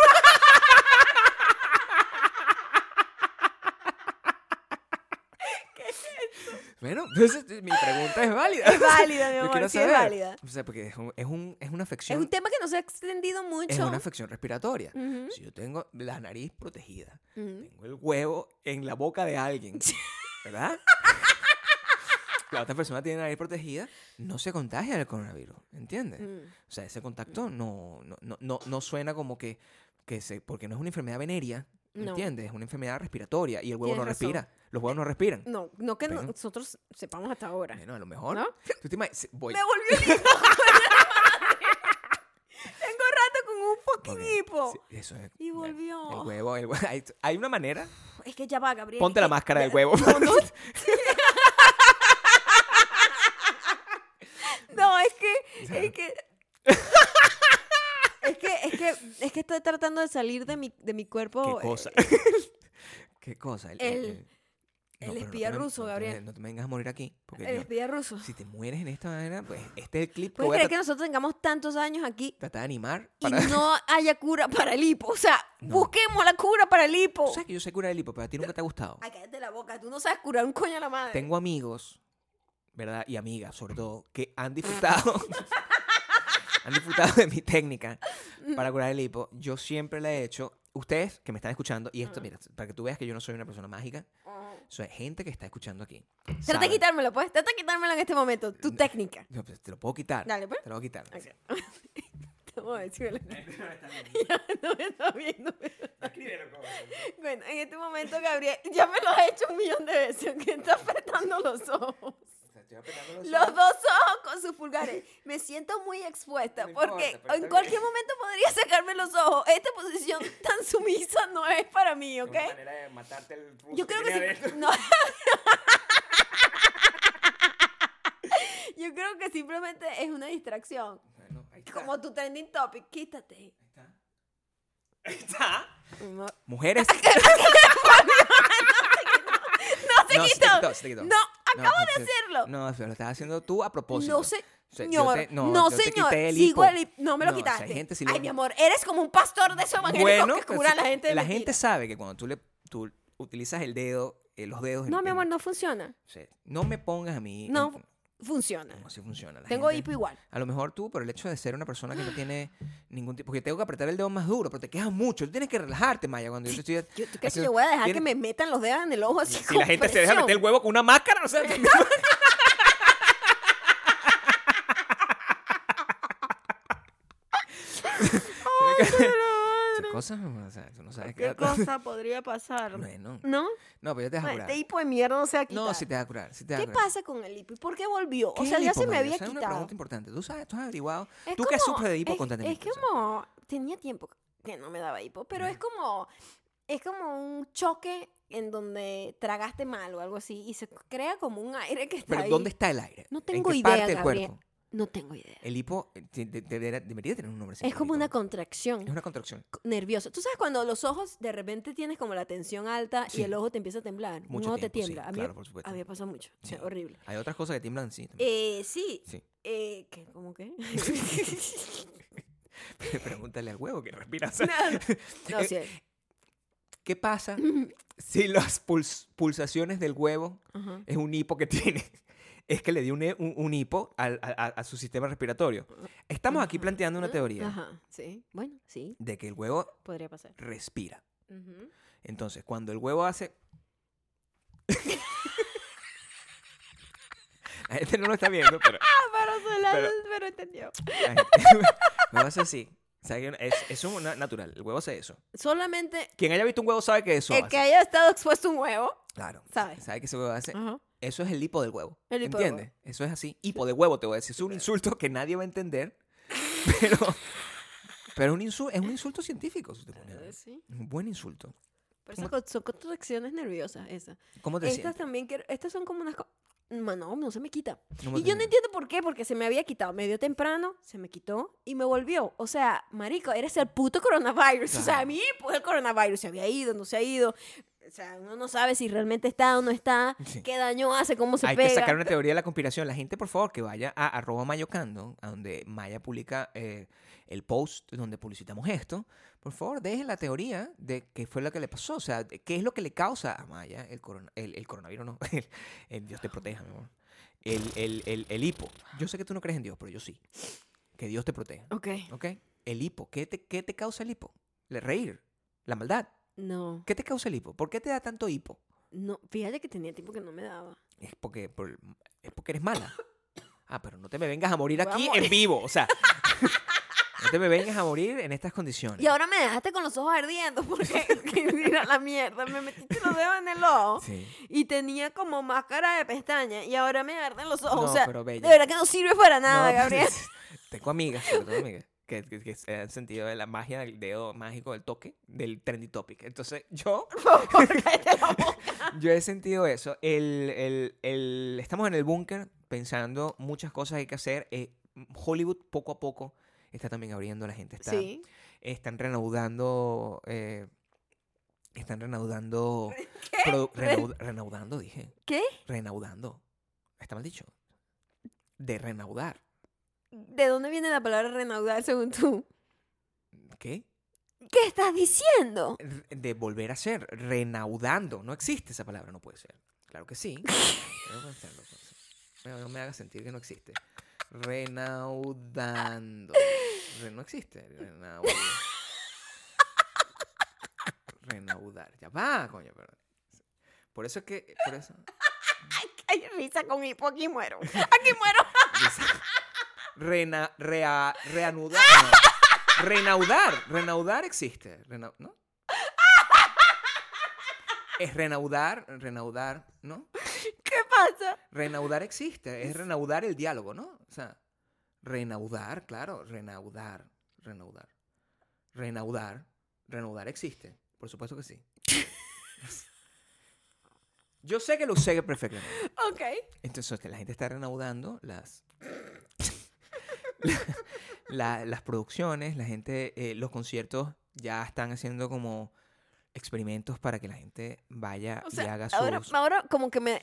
Bueno, entonces mi pregunta es válida. Es válida, mi Yo amor, quiero sí es válida. O sea, porque es, un- es, un- es una Es afección. un tema que no se ha extendido mucho. Es una afección respiratoria. Si yo tengo la nariz protegida, tengo el huevo en la boca de alguien, *laughs* ¿verdad? La otra persona tiene la nariz protegida, no se contagia del coronavirus, ¿entiendes? Mm. O sea, ese contacto no, no, no, no, suena como que, que se, porque no es una enfermedad venérea, No. ¿entiendes? Es una enfermedad respiratoria y el huevo Tienes no razón. respira. Los huevos no respiran. No, no que Pero- nosotros sepamos hasta ahora. Bueno, a lo mejor. ¿No? ¿Tú te imaginas? Voy. Me volvió el hipo. *laughs* Tengo rato con un fucking hipo. sí, eso es. Y volvió. El huevo, el huevo. *laughs* Hay, una manera. Es que ya va, Gabriel. Ponte la máscara del huevo. *laughs* No. No, *laughs* es que, es *laughs* que, es que, es que, es que estoy tratando de salir de mi, de mi cuerpo. ¿Qué eh, cosa? *laughs* ¿Qué cosa? el- el el pero espía ruso, no Gabriel. No te vengas a morir aquí. Porque El yo- espía ruso. si te mueres en esta manera, pues este es el clip ¿Puedes creer que nosotros tengamos tantos años aquí tratar de animar. y no haya cura para el hipo? O sea, busquemos la cura para el hipo. Tú sabes que yo sé curar el hipo, pero a ti nunca te ha gustado. Ay, cállate la boca. Tú no sabes curar un coño a la madre. Tengo amigos, ¿verdad? Y amigas, sobre todo, que han disfrutado. *laughs* han disfrutado de mi técnica para curar el hipo. Yo siempre la he hecho. Ustedes que me están escuchando, y esto, mira, para que tú veas que yo no soy una persona mágica, soy gente que está escuchando aquí. Trata de quitármelo, pues. Trata de quitármelo en este momento. Tu No. técnica. No, pues, te lo puedo quitar. Dale, pues. Te lo voy a quitar. Ok. *laughs* Te voy a decir la- *laughs* Ya no me está viendo. Bueno, en este momento, Gabriel, ya me lo has hecho un millón de veces, que está apretando los ojos. Los dos ojos con sus pulgares. Me siento muy expuesta No porque importa, en cualquier bien. momento podría sacarme los ojos. Esta posición tan sumisa no es para mí, ¿ok? Yo creo que sí. No. Yo creo que simplemente es una distracción. Bueno, ahí está. Como tu trending topic, quítate. Ahí está. Ahí está. No, Mujeres. No, se te quitó. quitó, se te quitó. No, acabo No, de hacerlo. No, pero lo estás haciendo tú a propósito. No, sé- señor. te- no, te señor. el Sigo el No me lo No, o sea, quitaste. gente Ay, lo- mi amor, eres como un pastor de esos evangélicos Bueno, que cura a la gente de la mentira. gente sabe que cuando tú le tú utilizas el dedo, eh, los dedos. en- No, mi amor, no funciona. o sea, no me pongas a mí. No en- funciona. no, así funciona. La Tengo gente- hipo igual. A lo mejor tú, por el hecho de ser una persona que no tiene ningún tipo. Porque tengo que apretar el dedo más duro, pero te quejas mucho. Tú tienes que relajarte, Maya, cuando yo te estoy. Yo, ¿Tú crees que haciendo- yo voy a dejar tienes- que me metan los dedos en el ojo así Si la gente se deja presión? meter el huevo con una máscara, no sé. Esas cosas, o sea, tú no sabes ¿Qué cosa *laughs* podría pasar? Bueno, ¿No? no, pero yo te dejo Bueno, curar. Este hipo de mierda no se va a quitar. No, si te va a curar. Sí te va a ¿Qué curar. pasa con el hipo? ¿Y por qué volvió? ¿Qué O sea, ya se me había Esa es una quitado. pregunta importante. ¿Tú sabes, tú has averiguado? Es ¿Tú que como- sufres de hipo es- constantemente? Es o sea? como, tenía tiempo que no me daba hipo, pero es como, es como un choque en donde tragaste mal o algo así y se crea como un aire que está Pero ahí. ¿dónde está el aire? No ¿En tengo qué idea, parte del Gabriel. cuerpo? No tengo idea. El hipo eh, te- te- debería, debería tener un nombre Es como una contracción Es una contracción. co- nerviosa. Tú sabes cuando los ojos de repente tienes como la tensión alta Sí. y el ojo te empieza a temblar. Mucho un ojo te tiempo, sí, tiembla. a mí claro, por supuesto. a mí me pasa mucho. Horrible. Hay otras cosas que tiemblan, sí. también. Eh, sí. Sí. Eh, ¿qué? ¿Cómo qué? *laughs* Pregúntale al huevo que respira. *laughs* no, sí. ¿Qué pasa *laughs* si las puls- pulsaciones del huevo Ajá. es un hipo que tiene? Es que le dio un, un- un hipo al- a, a- a su sistema respiratorio. Estamos aquí planteando una teoría Ajá, sí. Bueno, sí, de que el huevo podría pasar. respira. Ujú. Entonces, cuando el huevo hace... *laughs* La gente no lo está viendo, pero Pero, se la- Pero- pero entendió. *laughs* huevo hace así. O sea, es, eso es natural. El huevo hace eso. Solamente Quien haya visto un huevo sabe que eso el hace. que haya estado expuesto a un huevo, Claro. sabe. Sabe que ese huevo hace. Ajá. Eso es el hipo del huevo. El hipo del ¿Entiendes? Eso es así. Hipo de huevo, te voy a decir. Es un insulto que nadie va a entender. *laughs* Pero, pero un insu- es un insulto científico. si te pones Sí. Un buen insulto. Pero esas son contracciones nerviosas, esas. ¿Cómo te Estas sientes? también, quiero- estas son como unas... co- Ma, No, se me quita. ¿Cómo Y yo no entiendo por qué, porque se me había quitado medio temprano, se me quitó y me volvió. O sea, marico, eres el puto coronavirus. O sea, a mí, pues el coronavirus se había ido, no se ha ido. O sea, uno no sabe si realmente está o no está, Sí. qué daño hace, cómo se Hay pega. que sacar una teoría de la conspiración. La gente, por favor, que vaya a arroba mayocando, a donde Maya publica eh, el post donde publicitamos esto. Por favor, dejen la teoría de qué fue lo que le pasó. O sea, qué es lo que le causa a Maya el, corona- el, el coronavirus, no. *laughs* El, el- Dios te proteja, mi amor. El, el, el, el hipo. Yo sé que tú no crees en Dios, pero yo sí. Que Dios te proteja. Ok. ¿Ok? El hipo. ¿Qué te, qué te causa el hipo? El reír. La maldad. No, ¿Qué te causa el hipo? ¿Por qué te da tanto hipo? no, fíjate que tenía tiempo que no me daba. Es porque, por- es porque eres mala. *coughs* Ah, pero no te me vengas a morir Voy a aquí morir. en vivo. O sea, *laughs* *laughs* no te me vengas a morir en estas condiciones. Y ahora me dejaste con los ojos ardiendo porque, *laughs* mira la mierda, me metiste los dedos en el ojo Sí. y tenía como máscara de pestaña y ahora me arden los ojos. No, o sea, pero bella. de verdad que no sirve para nada, No, Gabriel. Tengo amigas, todo amigas, que, que, que se han sentido de la magia del dedo mágico del toque, del trendy topic. Entonces, yo, *laughs* *laughs* yo he sentido eso. El, el, el- estamos en el búnker pensando muchas cosas hay que hacer. Eh, Hollywood poco a poco está también abriendo, la gente está Sí. están renaudando. eh, están renaudando. *laughs* ¿Qué? renaudando, dije. ¿Qué? Renaudando. Está mal dicho. De renaudar. ¿De dónde viene la palabra renaudar según tú? ¿Qué? ¿Qué estás diciendo? De volver a ser. Renaudando. No existe esa palabra, no puede ser. Claro que sí. *laughs* No me hagas sentir que no existe. Renaudando. Re- no existe. Renaudar. Renaudar. Ya va, coño. Pero... Por eso es que. Por eso. *laughs* Hay risa con hipo, aquí muero. Aquí muero. Rena, rea- reanudar. *laughs* no. Renaudar. Renaudar existe. ¿No? Es renaudar, renaudar, ¿no? ¿Qué pasa? Renaudar existe, es renaudar el diálogo, ¿no? O sea, renaudar, claro, renaudar, renaudar. Renaudar, renaudar existe, por supuesto que sí. *laughs* Yo sé que lo sé perfectamente. Ok. Entonces, que la gente está renaudando las, *laughs* la- las producciones, la gente, eh, los conciertos ya están haciendo como experimentos para que la gente vaya O y haga ahora, sus... ahora como que me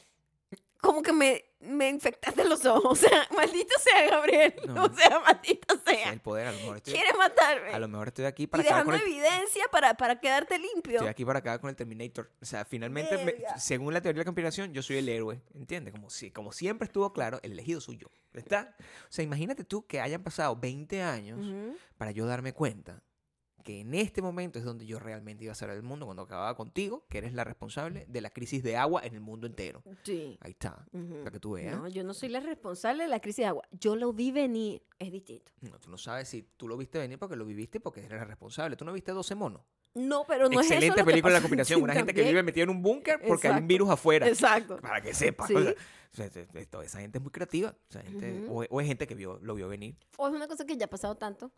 como que me, me infectaste los ojos. *laughs* O sea, maldito sea Gabriel. *laughs* No. O sea, maldito sea el poder, a lo mejor estoy, Quieres matarme. a lo mejor estoy aquí y para acabar dejando con el, evidencia para, para quedarte limpio. estoy aquí para acabar con el Terminator. O sea, finalmente, me- según la teoría de la conspiración, yo soy el héroe, ¿entiendes? Como, si, como siempre estuvo claro, el elegido soy yo, ¿está? O sea, imagínate tú que hayan pasado 20 años para yo darme cuenta que en este momento es donde yo realmente iba a salvar el mundo cuando acababa contigo, que eres la responsable de la crisis de agua en el mundo entero. Sí. Ahí está, Ujú. para que tú veas. No, yo no soy la responsable de la crisis de agua. Yo lo vi venir. Es distinto. No, tú no sabes si tú lo viste venir porque lo viviste porque eres la responsable. Tú no viste 12 monos. No, pero no es Excelente lo que película de la pasa. conspiración. *laughs* Una gente que vive metida en un búnker porque hay un virus afuera. Exacto. Para que sepas. Sí. *laughs* O sea, esa gente es muy creativa. O, o es gente que vio, lo vio venir. O es una cosa que ya ha pasado tanto.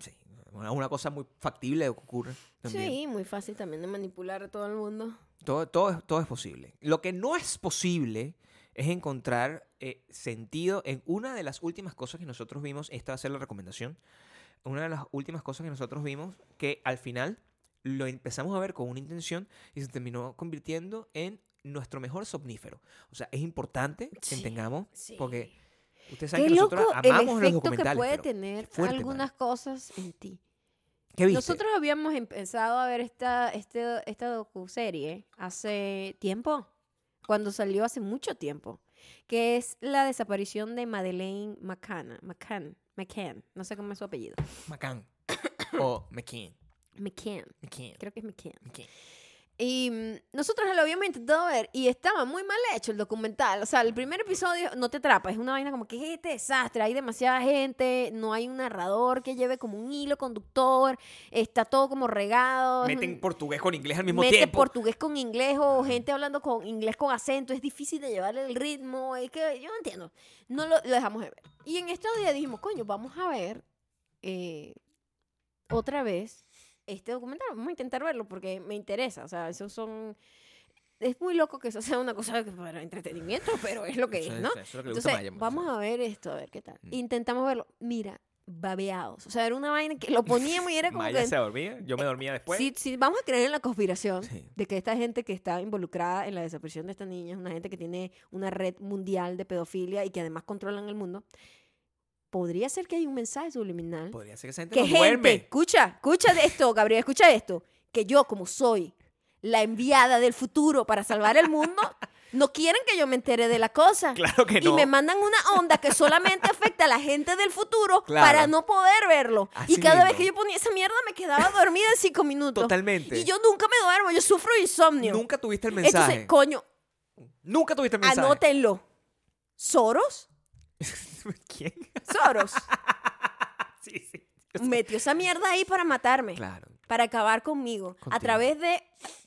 Sí. Una, una cosa muy factible que ocurre. También. Sí, muy fácil también de manipular a todo el mundo. Todo, todo, es- todo es posible. Lo que no es posible es encontrar eh, sentido en una de las últimas cosas que nosotros vimos. Esta va a ser la recomendación. Una de las últimas cosas que nosotros vimos que al final lo empezamos a ver con una intención y se terminó convirtiendo en nuestro mejor somnífero. O sea, es importante que Sí, entendamos sí. porque ustedes saben Qué que loco nosotros el amamos los efecto que documentales. puede pero tener fuerte, algunas cosas en ti. ¿Qué viste? Nosotros habíamos empezado a ver esta, este, esta docuserie hace tiempo, cuando salió hace mucho tiempo, que es la desaparición de Madeleine McCann, McCann, McCann, no sé cómo es su apellido, McCann *coughs* o McKean. McCann, McKean. creo que es McCann. McKean. Y mm, nosotros lo habíamos intentado ver y estaba muy mal hecho el documental. O sea, el primer episodio no te atrapa, es una vaina como que "¿Qué es este desastre, hay demasiada gente, no hay un narrador que lleve como un hilo conductor, está todo como regado. Meten portugués con inglés al mismo mete tiempo. portugués con inglés o gente hablando con inglés con acento, es difícil de llevar el ritmo, es que yo no entiendo. No lo, lo dejamos de ver. Y en estos días dijimos, coño, vamos a ver eh, otra vez este documental, vamos a intentar verlo porque me interesa, o sea, esos son... Es muy loco que eso sea una cosa para entretenimiento, pero es lo que es, ¿no? eso es lo que le gusta a Entonces, Maya, vamos sí. a ver esto, a ver qué tal. Mm. Intentamos verlo. Mira, babeados. O sea, era una vaina que lo poníamos y era como Maya que... se dormía, yo me dormía después. Sí, sí, vamos a creer en la conspiración Sí. de que esta gente que está involucrada en la desaparición de esta niña es una gente que tiene una red mundial de pedofilia y que además controlan el mundo. Podría ser que hay un mensaje subliminal. Podría ser que esa gente Que no gente, duerme. escucha, escucha de esto, Gabriel, escucha esto. Que yo, como soy la enviada del futuro para salvar el mundo, no quieren que yo me entere de la cosa. *laughs* Claro que Y no. me mandan una onda que solamente afecta a la gente del futuro Claro. para no poder verlo. Así y cada vez mismo. que yo ponía esa mierda me quedaba dormida en cinco minutos. Totalmente. Y yo nunca me duermo, yo sufro insomnio. Nunca tuviste el mensaje. Entonces, coño, Nunca tuviste el mensaje. anótenlo. ¿Soros? *laughs* ¿Quién? Soros. *laughs* sí, sí. Metió esa mierda ahí para matarme. Claro. Para acabar conmigo. A través de...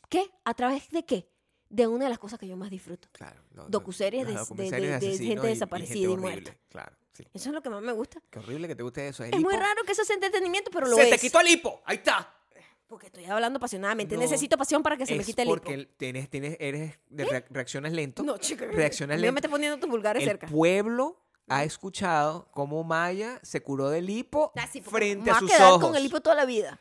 ¿Qué? ¿A través de qué? De una de las cosas que yo más disfruto. Claro. no, no, Docuseries de- gente y- desaparecida y gente muerta. Claro, sí. Eso es lo que más me gusta. Qué horrible que te guste eso. Es muy raro que eso sea entretenimiento, pero lo Se es. te quitó el hipo. Ahí está. Porque estoy hablando apasionadamente. No, Necesito pasión para que se me quite el hipo. porque tienes, tienes, eres de reac- reacciones lento. No, chica. Reaccionas mí no me lento. estés poniendo tus vulgares El cerca. pueblo ha escuchado cómo Maya se curó del hipo Ah, sí, frente a sus quedar ojos. con el hipo toda la vida.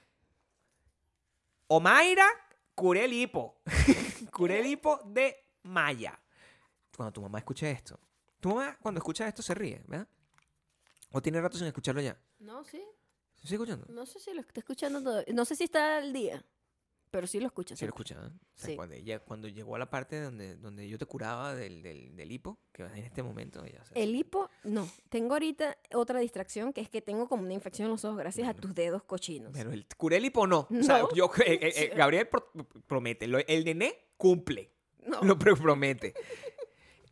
Omaira, curé el hipo. *laughs* curé el hipo de Maya. Cuando tu mamá escuche esto. Tu mamá cuando escucha esto se ríe, ¿verdad? ¿O tiene rato sin escucharlo ya? No, sí. ¿Se sigue escuchando? No sé si lo está escuchando todavía. No sé si está al día. Pero sí lo escucha. Sí lo escucha, ¿eh? O sea, Sí. cuando, ella, cuando llegó a la parte donde, donde yo te curaba del, del, del hipo, que en este momento ella... o sea, El hipo, no. Tengo ahorita otra distracción que es que tengo como una infección en los ojos gracias a tus dedos cochinos. Pero el curé el hipo no. O sea, No. yo, eh, eh, eh, *laughs* Gabriel pro- promete. Lo- el nené cumple. No. Lo pro- promete.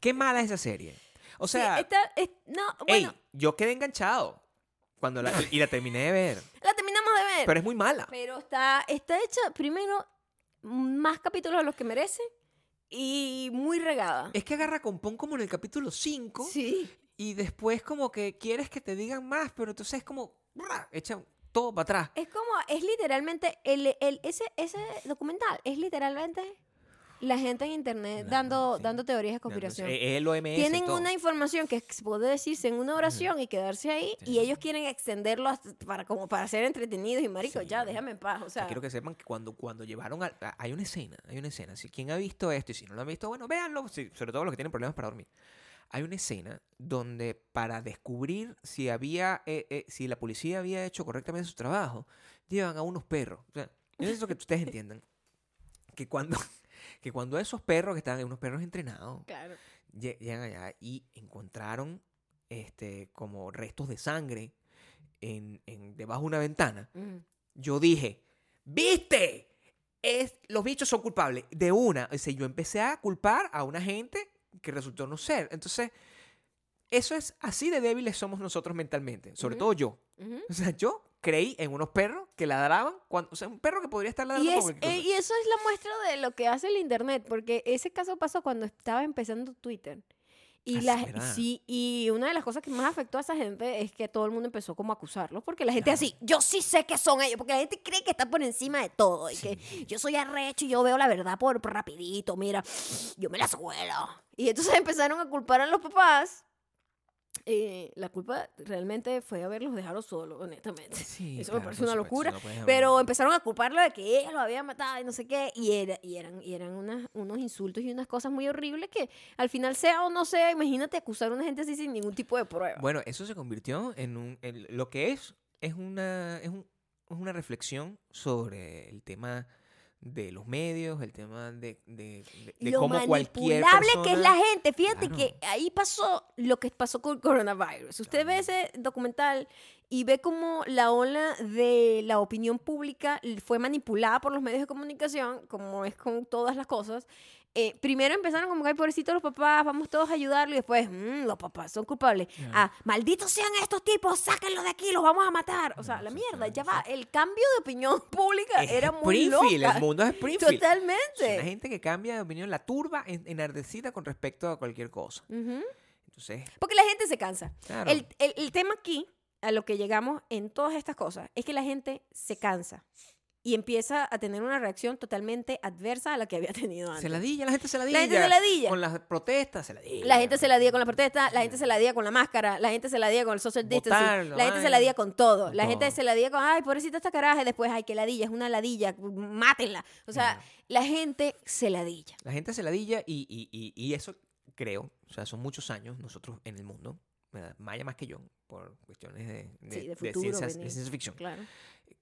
Qué mala es esa serie. O Sí, sea, esta- es- no, ey, bueno, yo quedé enganchado cuando la, y la terminé de ver. la ver. Pero es muy mala. Pero está, está hecha, primero, más capítulos de los que merece y muy regada. Es que agarra con pon como en el capítulo 5 Sí. y después como que quieres que te digan más, pero entonces es como ¡bra! echa todo para atrás. Es como, es literalmente, el, el, ese, ese documental es literalmente la gente en internet La- dando, sí. dando teorías de conspiración. Es el OMS. Tienen todo. una información que puede decirse en una oración y quedarse ahí Sí. y ellos quieren extenderlo hasta- para como para ser entretenidos y maricos, Sí, ya, marico. déjame en paz, o sea, quiero que sepan que cuando, cuando llevaron a, a- Hay una escena, hay una escena. Si quien ha visto esto y si no lo han visto, bueno, véanlo. si- sobre todo los que tienen problemas para dormir. Hay una escena donde para descubrir si había, eh, eh, si la policía había hecho correctamente su trabajo, llevan a unos perros. O sea, yo necesito que ustedes entiendan que cuando, que cuando esos perros que estaban, unos perros entrenados, claro. llegan allá y encontraron este, como restos de sangre en, en- debajo de una ventana Mm. yo dije, ¿viste? Es, los bichos son culpables. De una, o sea, yo empecé a culpar a una gente que resultó no ser. Entonces, eso es así de débiles somos nosotros mentalmente, sobre todo yo. O sea, yo creí en unos perros que ladraban, cuando, o sea, un perro que podría estar ladrando Y, es, eh, y eso es la muestra de lo que hace el internet, porque ese caso pasó cuando estaba empezando Twitter. Y, Ah, sí, la, sí, y una de las cosas que más afectó a esa gente es que todo el mundo empezó como a acusarlos, porque la gente así, yo sí sé que son ellos, porque la gente cree que está por encima de todo, y que yo soy arrecho y yo veo la verdad por, por rapidito, mira, yo me la suelo. Y entonces *laughs* empezaron a culpar a los papás. Eh, la culpa realmente fue haberlos dejado solos, honestamente. *laughs* Sí, Eso me claro, parece por una locura. no Pero empezaron a culparlo de que ella lo había matado y no sé qué. Y, era, y eran, y eran unas- unos insultos y unas cosas muy horribles que al final sea o no sea, imagínate acusar a una gente así sin ningún tipo de prueba. Bueno, eso se convirtió en un. en lo que es, es una, es, un- es una reflexión sobre el tema de los medios, el tema de, de, de- de lo cómo cualquier manipulable que es persona- la gente. Fíjate Claro. que ahí pasó lo que pasó con el coronavirus. Usted ve ese documental y ve cómo la ola de la opinión pública fue manipulada por los medios de comunicación, como es con todas las cosas. Eh, primero empezaron como que, ay, pobrecitos los papás, vamos todos a ayudarlo. Y después, "Mm, los papás son culpables. Ya. Ah, malditos sean estos tipos, sáquenlos de aquí, los vamos a matar. O sea, No, la mierda, sí, ya sí. va. El cambio de opinión *laughs* pública Es era muy loca. el mundo es Springfield. Totalmente. Una gente que cambia de opinión, la turba en- enardecida con respecto a cualquier cosa. Ujú. Entonces, Porque la gente se cansa. claro. El, el- el tema aquí, a lo que llegamos en todas estas cosas, es que la gente se cansa. Y empieza a tener una reacción totalmente adversa a la que había *laughs* tenido antes. Se ladilla, la gente se ladilla. La gente se ladilla. Con las protestas se ladilla. La gente se la día con la protesta, la gente se la día con la máscara, la gente se la día con el social distancing, Botarlo, la gente se la día con todo. con la gente se la día con, ay, pobrecita esta caraja, y después, ay, que ladilla, es una ladilla, mátenla. O sea, la gente se ladilla. La gente se ladilla y, y, y, y eso creo, o sea, son muchos años nosotros en el mundo. Maya más que yo, por cuestiones de, de, Sí, de futuro, de ciencia ficción, Claro.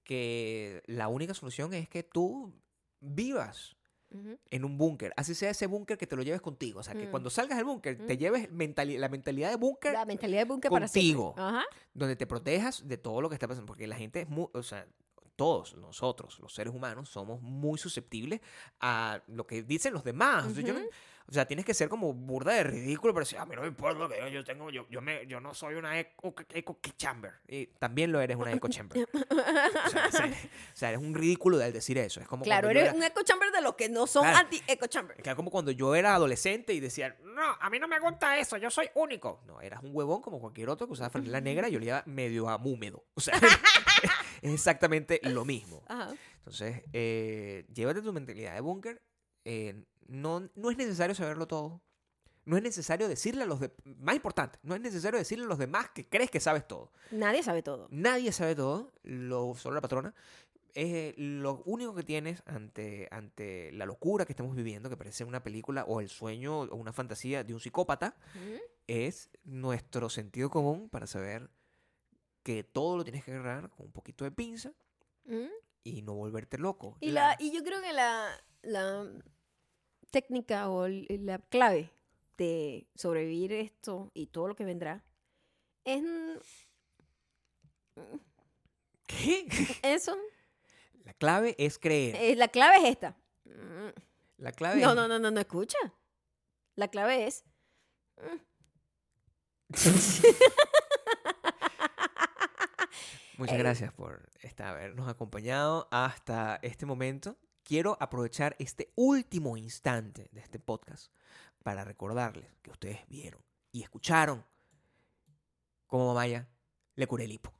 que la única solución es que tú vivas Ujú. en un búnker, así sea ese búnker que te lo lleves contigo, o sea, que Mm. cuando salgas del búnker te Mm. lleves mentali- la mentalidad de búnker La mentalidad de búnker para contigo. Ajá. donde te protejas de todo lo que está pasando, porque la gente es muy, o sea, todos nosotros, los seres humanos, somos muy susceptibles a lo que dicen los demás. O sea, yo no-. O sea, tienes que ser como burda de ridículo para decir, a mí no me importa lo que yo, yo tengo, yo, yo, me, yo no soy una eco, eco chamber. Y también lo eres una eco chamber. *laughs* o, sea, o sea, eres un ridículo de al decir eso. Es como Claro, eres era- un echo chamber de los que no son Claro. anti-echo chamber. es como cuando yo era adolescente y decía, no, a mí no me gusta eso, yo soy único. No, eras un huevón como cualquier otro que usaba franela negra y olía medio a húmedo. O sea, *laughs* es exactamente lo mismo. Ajá. Entonces, eh, llévate tu mentalidad de búnker. eh, no, no es necesario saberlo todo. No es necesario decirle a los demás, más importante, no es necesario decirle a los demás que crees que sabes todo. Nadie sabe todo. Nadie sabe todo, lo, solo la patrona. Eh, lo único que tienes ante, ante la locura que estamos viviendo, que parece una película o el sueño o una fantasía de un psicópata, es nuestro sentido común para saber que todo lo tienes que agarrar con un poquito de pinza y no volverte loco. Y, La- la, y yo creo que la, la técnica o la clave de sobrevivir esto y todo lo que vendrá es ¿Qué? eso. La clave es creer. Eh, la clave es esta. La clave No, es... no, no, no, no, escucha. La clave es. *laughs* Muchas gracias por esta- habernos acompañado hasta este momento. Quiero aprovechar este último instante de este podcast para recordarles que ustedes vieron y escucharon cómo Maya le curé el hipo.